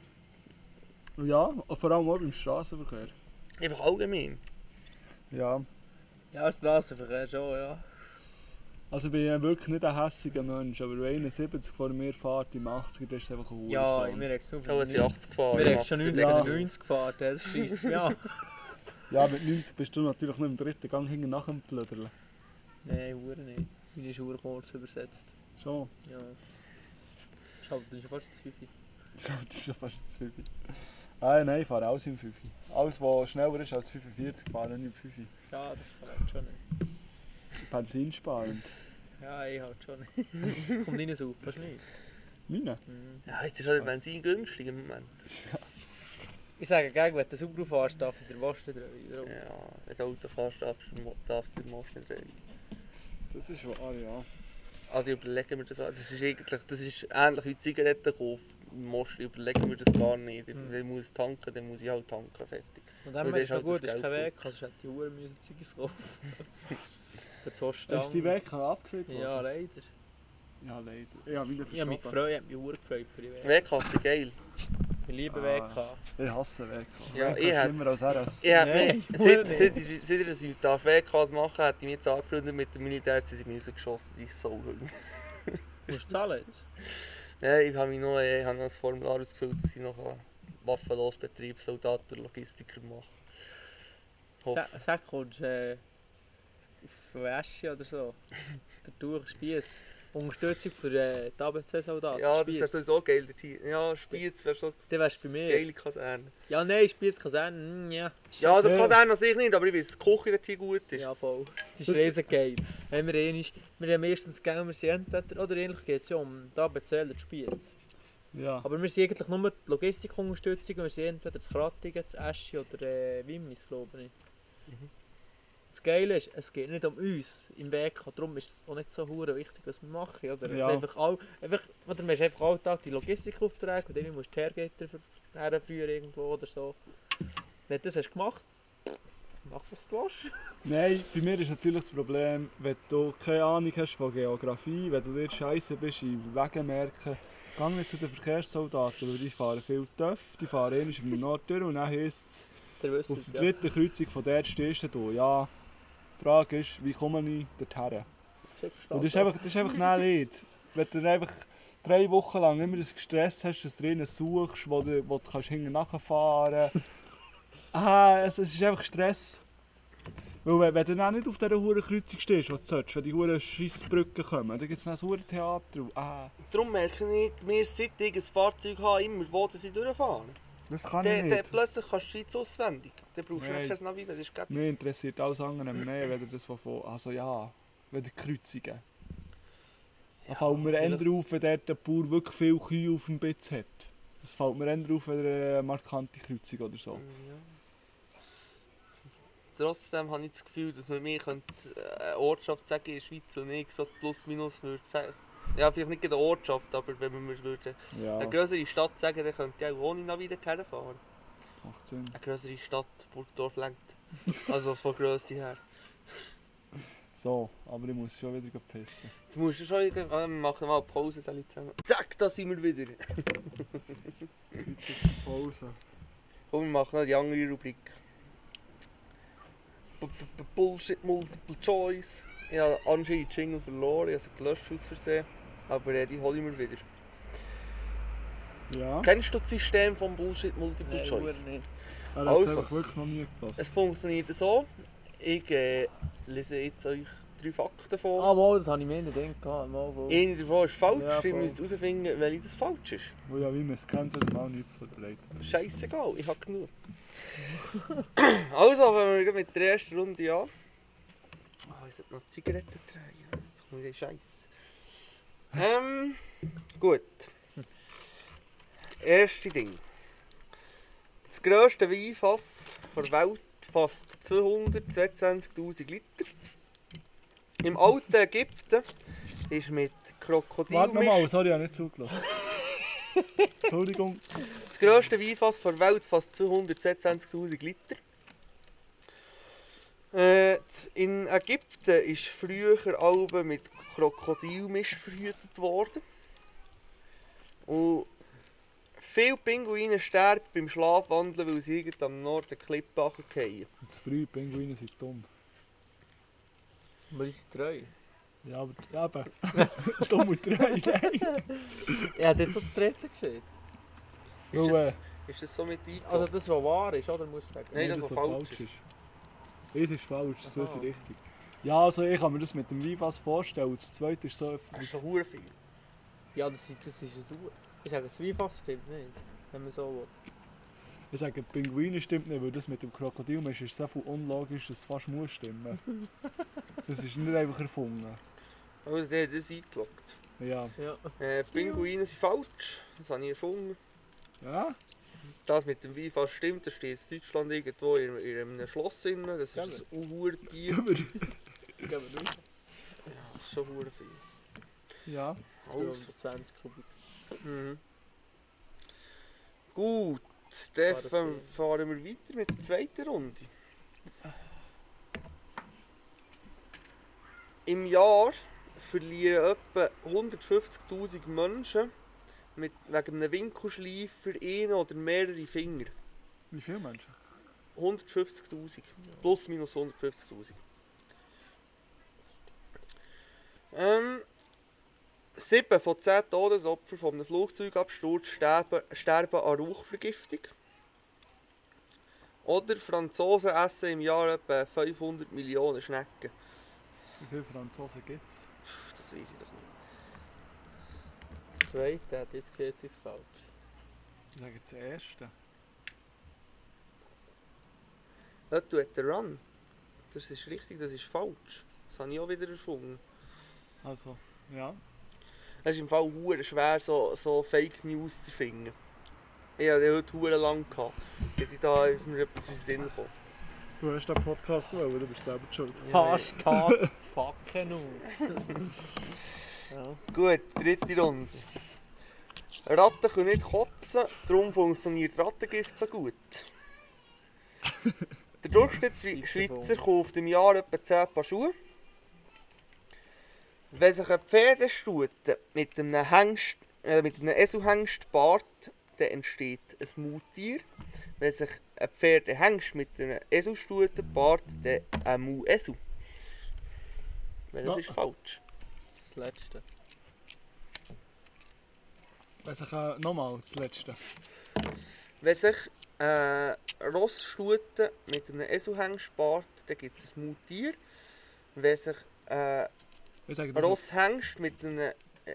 G: Ja, vor allem auch beim Straßenverkehr.
E: Einfach allgemein.
G: Ja,
F: Ja, Straßenverkehr schon, ja.
G: Also ich bin ja wirklich nicht ein hässiger Mensch, aber wenn 71 vor mir fährt im 80er, dann ist es einfach ein
F: Ja,
G: Hurensohn.
F: wir haben es
E: Oh, es sind 80 gefahren.
F: Wir haben schon 90
G: Ja.
F: oder 90 gefahren, das schießt mich an.
G: Ja, mit 90 bist du natürlich nicht im dritten Gang hinten nach dem Plöderle.
F: Nein, Uhr nicht. Meine ist Uhr kurz übersetzt.
G: Schon.
F: Ja. Schau, das ist ja fast das Fifi.
G: So, das ist ja fast ein Zwiebel. Ah, nein, ich fahre alles im 5. Alles, was schneller ist als 45, fahre ich nicht im 5.
F: Ja, das kann ich schon nicht.
G: Benzinsparend.
F: Ja, ich halt schon [LAUGHS] nicht. Kommt rein auf, fast nicht.
G: Meine?
E: Ja, jetzt ist halt Benzin günstig im Moment. [LAUGHS]
F: Ich sage, gegen, wenn du Subaru fährst, darf ich den Waschen drehen.
E: Ja, wenn du Auto fährst, darfst du darfst du den Most nicht drehen.
G: Das ist wahr, ja.
E: Also überlegen wir das auch. Das ist eigentlich, das ist ähnlich wie Zigaretten kaufen. Most überlegen wir das gar nicht.
F: Mhm.
E: Wenn ich muss tanken, dann muss ich halt tanken, fertig.
F: Und dann wäre es
E: dann halt
F: gut,
E: das
F: ist kein Weg, sonst hätte die Uhr müssen Zeugs kaufen. [LAUGHS] Zwei
G: Hast du die. Weg abgesehen?
F: Ja, leider.
G: Ja, leider. Ja, wieder
F: Ich habe mich gefreut, ich habe mich Uhr gefreut für die Weg.
E: Wegkasse, geil.
F: Ich liebe
G: Ah.
F: WK.
G: Ich hasse Weg.
E: Ja,
G: Weg
E: ich
G: ist
E: hätt-
G: schlimmer als RS.
E: Ich mich,
F: Uhr [LAUGHS]
E: seit, seit, ich- seit ich ich darf WKs machen hätte ich mich jetzt angefreundet mit dem Militär, sie sind mir rausgeschossen, die ist so hübsch.
F: Musst du zahlen jetzt?
E: Ja, ich habe mich noch, ich habe noch ein Formular ausgefüllt, dass ich noch einen waffenlosen Betrieb Soldaten Logistiker mache.
F: Sag, sag kommst du äh, auf Wäsche oder so? Der Durch Spiez. Unterstützung für äh, die ABC-Soldaten.
E: Ja, das
F: Spiez.
E: wäre sowieso geil. der Ja, Spiez wäre so
F: Dann wärst du bei
E: eine
F: mir.
E: geile Kaserne.
F: Ja, nein, Spiez kann sein. Mm, ja.
E: Ja, also
G: Ja.
E: Kaserne an sich nicht, aber ich weiß, dass die Küche dort hier gut ist.
F: Ja, voll. Das ist riesen geil. Wenn wir einmal, wir haben meistens gehen wir sind entweder, oder ähnlich geht es ja um die ABC oder die Spiez.
G: Ja.
F: Aber wir sind eigentlich nur die Logistikunterstützung und wir sind entweder das Krattigen, das Eschi oder äh, Wimmis, glaube ich. Das Geile ist, es geht nicht um uns im Weg, darum ist es auch nicht so hure wichtig, was wir machen. Oder? Es
G: Ja.
F: ist einfach all, einfach, oder man ist einfach alltag die Logistikaufträge, und dann musst du die Hergetter herführen irgendwo oder so. Wenn du das hast gemacht, mach was du willst. [LAUGHS]
G: Nein, bei mir ist natürlich das Problem, wenn du keine Ahnung hast von Geografie, wenn du dir scheiße bist in Wegenmerken, geh nicht zu den Verkehrssoldaten, weil die fahren viel TÜV, die fahren einmal im Nord durch und dann heisst es, auf der dritten Kreuzung von der stehst du. Ja, die Frage ist, wie komme ich dorthin? Und das ist einfach, das ist einfach nicht Lied. Wenn du dann einfach drei Wochen lang immer das Stress hast, dass du einen suchst, wo du, wo du kannst hinten nachfahren kannst. [LAUGHS] ah, es, es ist einfach Stress. Weil wenn, wenn du dann auch nicht auf dieser hohen Kreuzung stehst, wo du sollst, wenn die hohen Scheissbrücken kommen, dann gibt es dann ein Theater. Ah,
E: Darum merke ich, mir seit ich ein Fahrzeug habe, immer wo sie durchfahren.
G: das kann ich nicht.
E: plötzlich kannst du jetzt auswendig. Dann brauchst du
G: Nein.
E: noch kein Navi, das ist gäbig.
G: Mir interessiert alles andere mehr, wenn das von... Also ja, wenn die Kreuzungen. Da fällt mir eher auf, wenn der Bauer wirklich viel Kühe auf dem Bitz hat. Das fällt mir eher auf, wenn er eine markante Kreuzung oder so.
E: Ja. Trotzdem habe ich das Gefühl, dass man mir könnte, äh, eine Ortschaft sagen in der Schweiz und ich so plus minus würde sagen. Ja, vielleicht nicht eine Ortschaft, aber wenn man mir würde
G: Ja.
E: eine größere Stadt sagen, dann könnte ich auch ohne Navi dorthin fahren.
G: Macht Sinn.
E: Eine größere Stadt, Burgdorf lenkt. Also von Grösse her.
G: So, aber ich muss schon wieder pissen.
E: Jetzt musst du schon wieder, ah, wir machen mal eine Pause alle zusammen. Zack, da sind wir wieder.
G: Pause.
E: Komm, wir machen noch die andere Rubrik. B -b -b Bullshit Multiple Choice. Ich habe anscheinend die Jingle verloren, ich habe sie gelöscht aus Versehen. Aber die hole ich mir wieder.
G: Ja,
E: Kennst du das System von Bullshit Multiple
F: Nein,
E: Choice?
F: Nicht.
G: er hat
E: Also.
G: einfach wirklich noch nie gepasst.
E: Es funktioniert so. Ich äh, lese jetzt euch drei Fakten vor.
F: Ah, mal, das habe ich mir nicht gedacht. Mal, wo.
E: Eine davon ist falsch,
F: Ja, voll.
E: müsst herausfinden, welche das falsch ist.
G: Wo ja, wie man es kennt, hat man auch nicht vorbereitet.
E: Scheißegal, ich habe genug. [LAUGHS] also, fangen wir mit der ersten Runde an. Oh, ich sollte noch Zigaretten drehen. Jetzt kommt wieder Scheiß. Ähm, gut. Erste Ding. Das grösste Weinfass der Welt fasst 222.000 Liter. Im alten Ägypten ist mit Krokodil.
G: Warte nochmal, sorry, ich habe nicht zugelassen. [LAUGHS] Entschuldigung.
E: Das grösste Weinfass der Welt fasst 222.000 Liter. Äh, in Ägypten ist früher Alben mit Krokodilmist verhütet worden. Und viele Pinguine sterben beim Schlafwandeln, weil sie irgendwo am Norden Klippe runterfallen.
G: Die drei Pinguine sind dumm.
F: Aber die sind treu.
G: Ja, aber ja, eben. [LAUGHS] dumm und drei, nein.
F: Er hat jetzt auch das dritte gesehen.
E: Ist das-
G: Weil, äh,
E: Ist das so mit
F: Also
E: eingebaut?
F: das, was wahr ist, oder? Muss ich sagen.
E: Nein,
G: Nein,
E: das,
G: das,
E: was falsch ist.
G: ist. Eins ist falsch, das ist richtig. Ja, also ich kann mir das mit dem Weinfass vorstellen. Das zweite ist so...
E: Das ist so hure viel.
F: Ja, das, ist- das ist ein Sauer. Ich sage, das Weinfass stimmt nicht. Wenn man so will.
G: Ich sage, Pinguine stimmt nicht, weil das mit dem Krokodilmensch ist so viel unlogisch, dass es fast muss stimmen. [LAUGHS] Das ist nicht einfach erfunden.
E: Also, der hat das eingeloggt.
G: Ja.
F: Ja.
E: Äh, Pinguine sind falsch. Das habe ich erfunden.
G: Ja?
E: Das mit dem Weinfass stimmt, da steht in Deutschland irgendwo in, in einem Schloss drin. Das ist ein Uhrtier.
G: Gehen wir-
F: Ich gebe Weinfass.
E: Das ist schon viel.
G: Ja.
E: Also.
F: 20 Kubik.
E: Mhm. Gut,
F: Ding.
E: fahren wir weiter mit der zweiten Runde. Im Jahr verlieren etwa 150.000 Menschen mit, wegen einem Winkelschleifer einen oder mehrere Finger.
G: Wie viele Menschen?
E: 150.000. Plus minus 150.000. Ähm, sieben von zehn Todesopfern von einem Flugzeugabsturz sterben, sterben an Rauchvergiftung. Oder Franzosen essen im Jahr etwa 500 Millionen Schnecken.
G: Wie viele Franzosen gibt es?
E: Das weiß ich doch nicht.
F: Das zweite hat jetzt gesehen, ist falsch.
G: Ich sage das erste.
E: Dort hat der Run. Das ist richtig, das ist falsch. Das habe ich auch wieder erfunden.
G: Also, ja.
E: Es ist im Fall hure schwer, so, so Fake News zu finden. Ich hatte die heute hure lang gehabt, bis ich da ist mir etwas in den Sinn gekommen.
G: Du hast den Podcast auch, aber du bist selber schuld.
F: Hashtag Fucken aus. [LAUGHS] ja.
E: Gut, dritte Runde. Ratten können nicht kotzen, darum funktioniert Rattengift so gut. Der [LAUGHS] Durchschnittsschweizer kauft im Jahr etwa 10 Paar Schuhe. Wenn sich eine Pferdestute mit einem, Hengst, äh, mit einem Eselhengst paart, dann entsteht ein Mutier. Wenn sich ein Pferdehengst mit einer Eselstute paart, dann ein Mu-Esel. Weil das
G: Ja.
E: ist falsch.
F: Das letzte.
G: Weiss ich, äh, nochmal, das letzte.
E: Wenn sich eine Rossstute mit einem Eselhengst paart, dann gibt es ein Mutier. Wenn sich ein
G: Das
E: Rosshengst mit einer,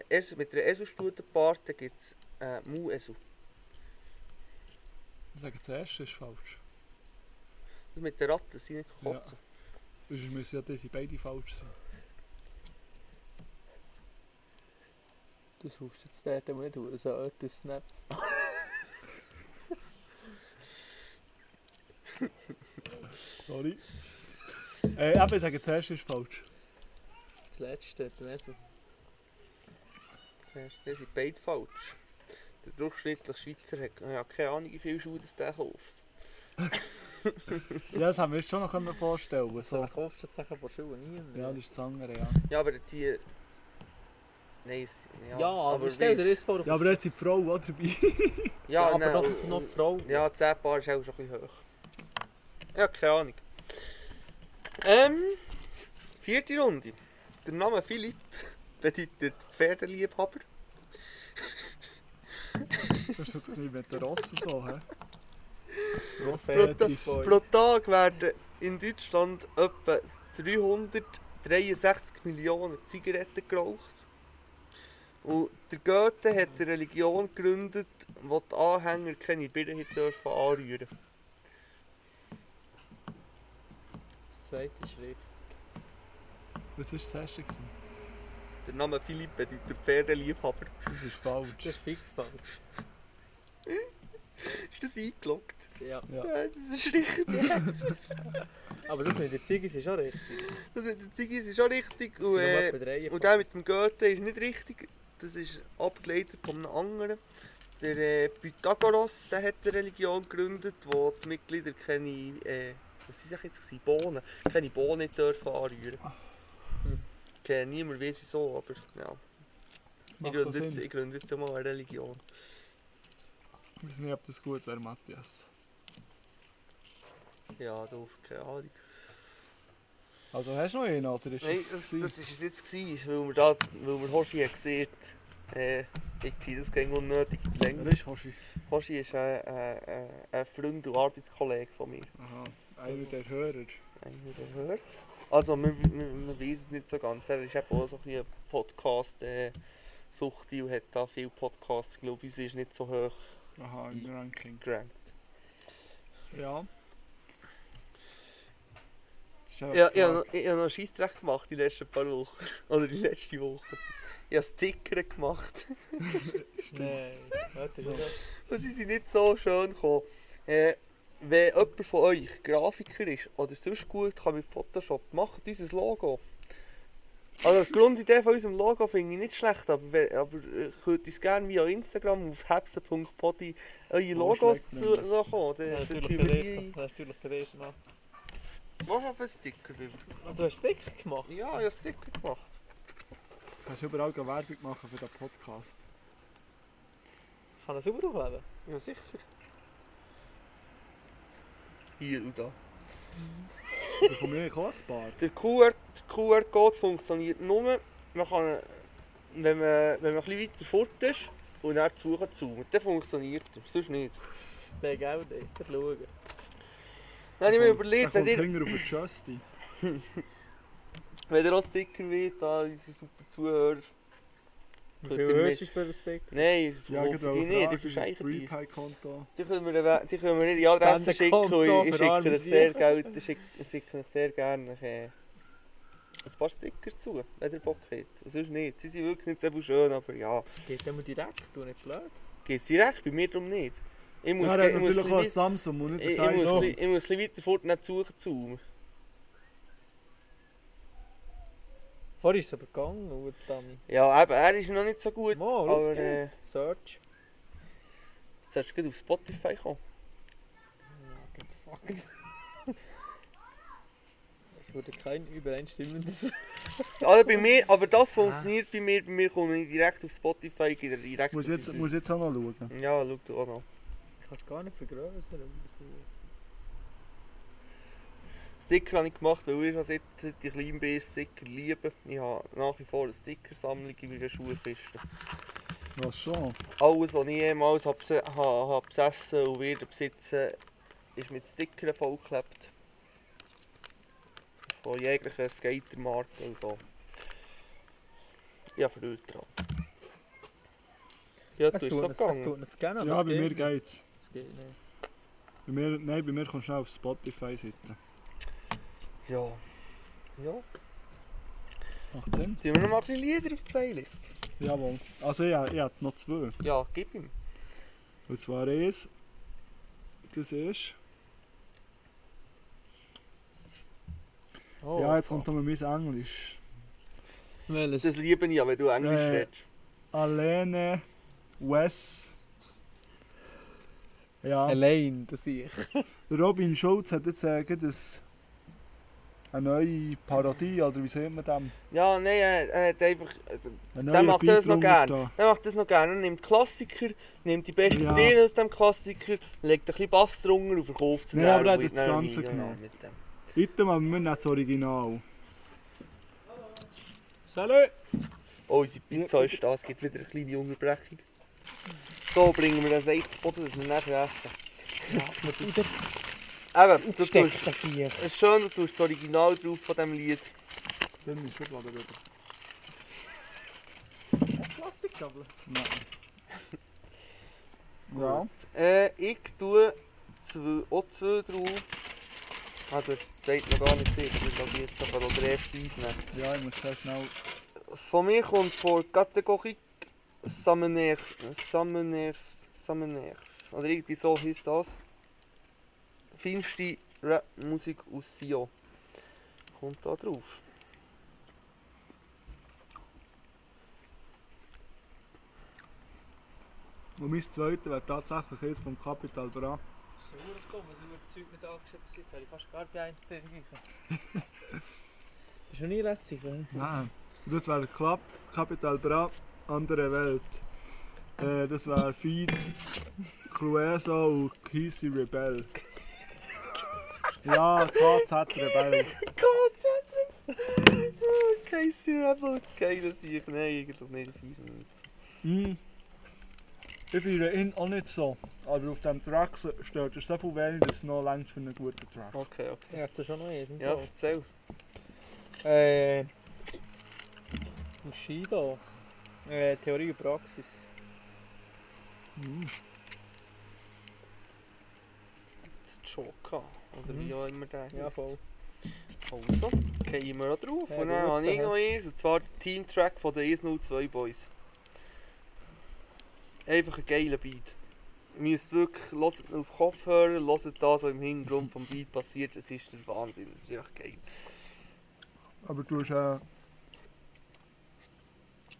E: Es- mit einer Eselstute paart, dann gibt es ein Mu-Esel.
G: ich sage, das erste ist falsch.
E: Das mit den Ratten, das sind nicht
G: Ja.
E: Katzen.
G: Sonst müssen ja diese beide falsch sein.
F: Du suchst jetzt dort mal nicht durch, so du snaps. [LAUGHS]
G: Sorry. Äh, eben, ich sage, das erste ist falsch.
F: Das letzte, der Esel.
E: Das sind beide falsch. Der durchschnittliche Schweizer hat ja, keine Ahnung, wie viele Schuhe das der kauft. [LAUGHS]
G: Ja, das haben wir uns schon noch können vorstellen
F: So, kaufst du jetzt ein paar Schuhe nie mehr.
G: Ja, das ist das andere, ja.
E: Ja, aber die... Nein, es- ja,
F: Ja, aber stell dir das vor.
G: Ja, aber jetzt sind die Frauen auch dabei. [LAUGHS]
E: Ja,
F: aber
E: nein, und-
F: noch die Frau.
E: Ja, 10 Paar ist auch schon ein bisschen hoch. Ja, keine Ahnung. Ähm, vierte Runde. Der Name Philipp bedeutet Pferdeliebhaber.
G: Das ist jetzt ein bisschen mit der Ross und so, hä?
E: Pro,
G: Rossfetisch.
E: pro Tag werden in Deutschland etwa 363 Millionen Zigaretten geraucht. Und der Goethe hat eine Religion gegründet, wo die Anhänger keine Birnen dürfen anrühren.
F: Das zweite Schritt.
G: Was war das erste? gewesen?
E: Der Name Philipp bedeutet Pferdeliebhaber.
G: Das ist falsch.
F: Das ist fix falsch. [LAUGHS]
E: Ist das eingeloggt?
F: Ja.
G: Ja.
E: Das ist richtig.
F: Aber das mit den Ziggis ist auch richtig.
E: Das mit den Ziggis ist auch richtig. Und, äh, und der mit dem Goethe ist nicht richtig. Das ist abgeleitet von einem anderen. Der äh, Pythagoras der hat eine Religion gegründet, wo die Mitglieder keine, äh, was sind jetzt gewesen? Bohnen, keine Bohnen nicht dürfen anrühren. Okay, niemand weiß wieso, aber ja. Ich gründe, jetzt, ich gründe jetzt mal eine Religion.
G: Ich weiß nicht, ob das gut wäre, Matthias.
E: Ja, du, keine Ahnung.
G: Also hast du noch einen, oder ist
E: Nein,
G: das,
E: das, ist es jetzt gewesen, weil wir, da, weil wir Hoshi hat gesehen äh, ich ziehe das gegen unnötig in die Länge.
G: Wer ist Hoshi?
E: Hoshi ist ein, ein, ein, ein Freund und Arbeitskollege von mir.
G: Aha, einer der Hörer.
E: Einer der Hörer. Also, man, man, man weiß es nicht so ganz. Er ist eben auch so ein bisschen ein podcast äh, und hat da viele Podcasts. Ich glaube, sie ist nicht so hoch
G: Aha, im Ranking.
E: gerankt.
G: Ja.
E: Ja, ich habe noch,
G: Frage.
E: ich habe noch einen Scheissdreck gemacht die letzten paar Wochen. [LAUGHS] Oder die letzte Woche. Ich habe Sticker gemacht. [LAUGHS]
F: Nein, [LAUGHS] warte schon das.
E: Und sie sind nicht so schön gekommen. Äh, wenn jemand von euch Grafiker ist oder sonst gut kann mit Photoshop, macht unser Logo. Also die Grundidee von unserem Logo finde ich nicht schlecht, aber, wenn- aber äh, könnt ihr es gerne via Instagram auf hebsen.body eure Logos zu lassen. Dann,
F: Das
E: dann
F: natürlich. Das ist natürlich PDs gemacht.
E: Was auf einen Sticker drüber?
F: Ah, Du hast Sticker gemacht?
E: Ja, ich habe einen Sticker gemacht.
G: Jetzt kannst du überall Werbung machen für den Podcast.
F: Kann er sauber aufleben?
E: Ja, sicher. Hier und da.
G: Da kommen wir auch ein paar.
E: Der QR der QR-Code funktioniert nur, man kann, wenn, man, wenn man ein bisschen weiter fort ist und dann die Suche zoomt. Dann funktioniert er, sonst nicht.
F: Geld, ey. Das schauen.
E: Dann habe ich mir überlegt, wenn
G: kommt auf den Justy. [LAUGHS]
E: wenn ihr auch Sticker wollt, da unsere super Zuhörer.
F: Wie für den Stick?
E: Nein,
G: Ja,
E: die
G: wollte
E: nicht, die verscheichen die.
G: Prepaid-Konto?
E: Die können mir, eine- die können mir ihre Adresse schicken und ich schicke ihnen sehr, sehr gerne ein paar Stickers zu, wenn ihr Bock habt. Sonst nicht. Sie sind wirklich nicht so schön, aber ja.
F: Das geht immer direkt, du nicht blöd.
E: Geht sie recht, bei mir darum nicht. Ich muss,
G: Ja,
E: ich
G: natürlich auch ein
E: ein
G: Samsung und nicht ein
E: ich, ich, muss, ein
G: iPhone.
E: bisschen- ich muss ein bisschen weiter fort nicht suchen zu.
F: Vorher ist es aber gegangen, gut, Dani.
E: Ja, eben, er ist noch nicht so gut.
F: Mal, los
E: aber äh,
F: Search.
E: jetzt hast du gerade auf Spotify gekommen.
F: Ja, get fucked. [LAUGHS] Es wurde kein übereinstimmendes. [LAUGHS]
E: Also bei mir, aber das funktioniert bei mir. Bei mir komme ich direkt auf Spotify, gehe direkt
G: Muss jetzt, muss jetzt auch noch schauen.
E: Ja, schau du auch noch.
F: Ich kann es gar nicht vergrößern.
E: Sticker habe ich gemacht, weil ich seit seit ich klein bin Sticker liebe. Ich habe nach wie vor eine Stickersammlung in meiner Schulkiste.
G: Was schon?
E: Alles, was ich jemals habe bese- ha- ha besessen und werde besitzen, ist mit Stickern vollgeklebt. Von jeglichen Skatermarken und so. Ja, Freude dran. Ja,
F: Es
E: du
F: tut
E: ist so
F: es
E: gegangen.
F: es gerne,
G: Ja, bei mir
F: geht
G: geht's.
F: Es geht nicht.
G: Bei mir, nein, bei mir kommst du schnell auf Spotify-Seite.
E: Ja. Ja.
G: Das macht Sinn.
E: Tun wir noch mal ein bisschen Lieder auf die Playlist?
G: Jawohl. Also ja, ich habe noch zwei.
E: Ja, gib ihm.
G: Und zwar eins. Das ist...
F: Oh,
G: ja, jetzt kommt nochmal mein Englisch.
F: Welches?
E: Das liebe ich ja, wenn du Englisch
G: Äh,
E: redest.
G: Alene Wes Ja.
F: Allein, das ich.
G: Robin Schulz hat jetzt äh, ein, eine neue Parodie, oder wie sehen wir das?
E: Ja, nein, er, er hat einfach... Der macht das noch
G: Beat
E: gern.
G: drunter
E: Der macht das noch gerne. Er nimmt Klassiker, nimmt die besten
G: Ja.
E: Ideen aus dem Klassiker, legt ein bisschen Bass drunter und verkauft sie
G: Nein,
E: dann
G: aber er hat das Ganze genommen.
E: dem.
G: Bitte mal, wir nehmen das Original.
F: Salut!
E: Oh, unsere Pizza ist da, es gibt wieder eine kleine Unterbrechung. So bringen wir das echt zu Boden, dass wir nachher essen. [LAUGHS] Eben, du tust,
F: das hier.
E: es ist schön, du tust das Original drauf von diesem Lied.
G: Dann ist Schublade wieder.
F: Plastikkabel.
G: Ja.
E: Äh, ich tue zwei, auch zwei drauf. Ah, du hast die zweite noch gar nicht gesehen, ist aber jetzt aber auch der erste Eis nehmen.
G: Ja, ich muss sehr schnell.
E: Von mir kommt vor Kategorie Samener, Samener, Samener. Oder irgendwie so heisst das. Feinste Rap-Musik aus Sion. Kommt da drauf.
G: Und mein zweiter wäre tatsächlich jetzt vom Capital Bra.
F: So dumm, wenn du das Zeug nicht angeschrieben hast, jetzt habe ich fast gar keine Einzählung. Bist du nie letztlich, oder?
G: Nein. Das wäre Club Capital Bra, andere Welt. Äh, das wäre Feed, Clueso und Kissy Rebel. Ja, KZ Rebell.
E: Gott, Casey Rebel, geil, sicher. Nein, eigentlich nicht. Ich feiere ihn nicht.
G: Hm. Ich feiere ihn auch nicht so. Aber auf dem Track stört er so viel Wellen, dass es noch längst für einen guten Track.
E: Okay, okay.
F: Ja, das schon noch eins.
E: Ja, erzähl.
F: Äh. Ist da? Äh, Theorie und Praxis.
G: Hm.
E: Joker. Oder
F: Mhm.
E: wie auch immer der
F: Ja, voll.
E: Also, gehen wir auch drauf.
F: Ja,
E: und dann habe ich noch eins, und zwar der Teamtrack von den 102 Boys. Einfach ein geiler Beat. Ihr müsst wirklich, hört auf Kopfhörer, hört das, was im Hintergrund vom Beat passiert. Es ist der Wahnsinn, das ist echt geil.
G: Aber du hast äh,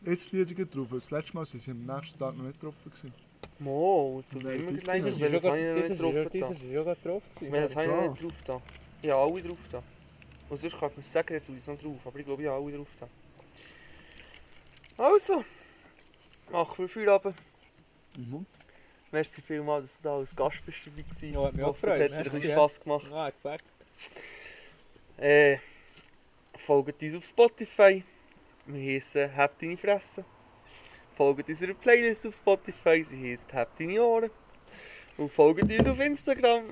G: jetzt Lieder drauf. weil Das letzte Mal sind sie am nächsten Tag noch nicht drauf. Gewesen.
E: Mo, du
G: Nein,
E: immer gleich, welches habe ich noch nicht drauf da.
F: dieses ist ja gerade drauf.
E: habe ich noch
G: Ja.
E: nicht drauf da? Ja, alle drauf da. Und sonst kann ich mir sagen, tue ich es noch drauf. Aber ich glaube, ich habe alle drauf da. Also, machen wir Feierabend.
G: Mhm.
E: Merci vielmals, dass du da als Gast bist dabei gewesen.
F: Ja, hat mich auch
E: hoffe, es
F: gefreut.
E: hat dir ein
F: ja.
E: Spass gemacht.
F: Ah, exakt.
E: Äh, folgt uns auf Spotify. Wir heissen «Hab deine Fresse». Folgt unserer Playlist auf Spotify, sie heisst «Hab deine Ohren». Und folgt uns auf Instagram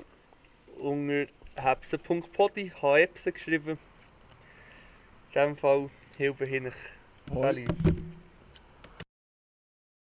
E: unter hebse.podi, hebse geschrieben. In diesem Fall hilfe hin. Salut.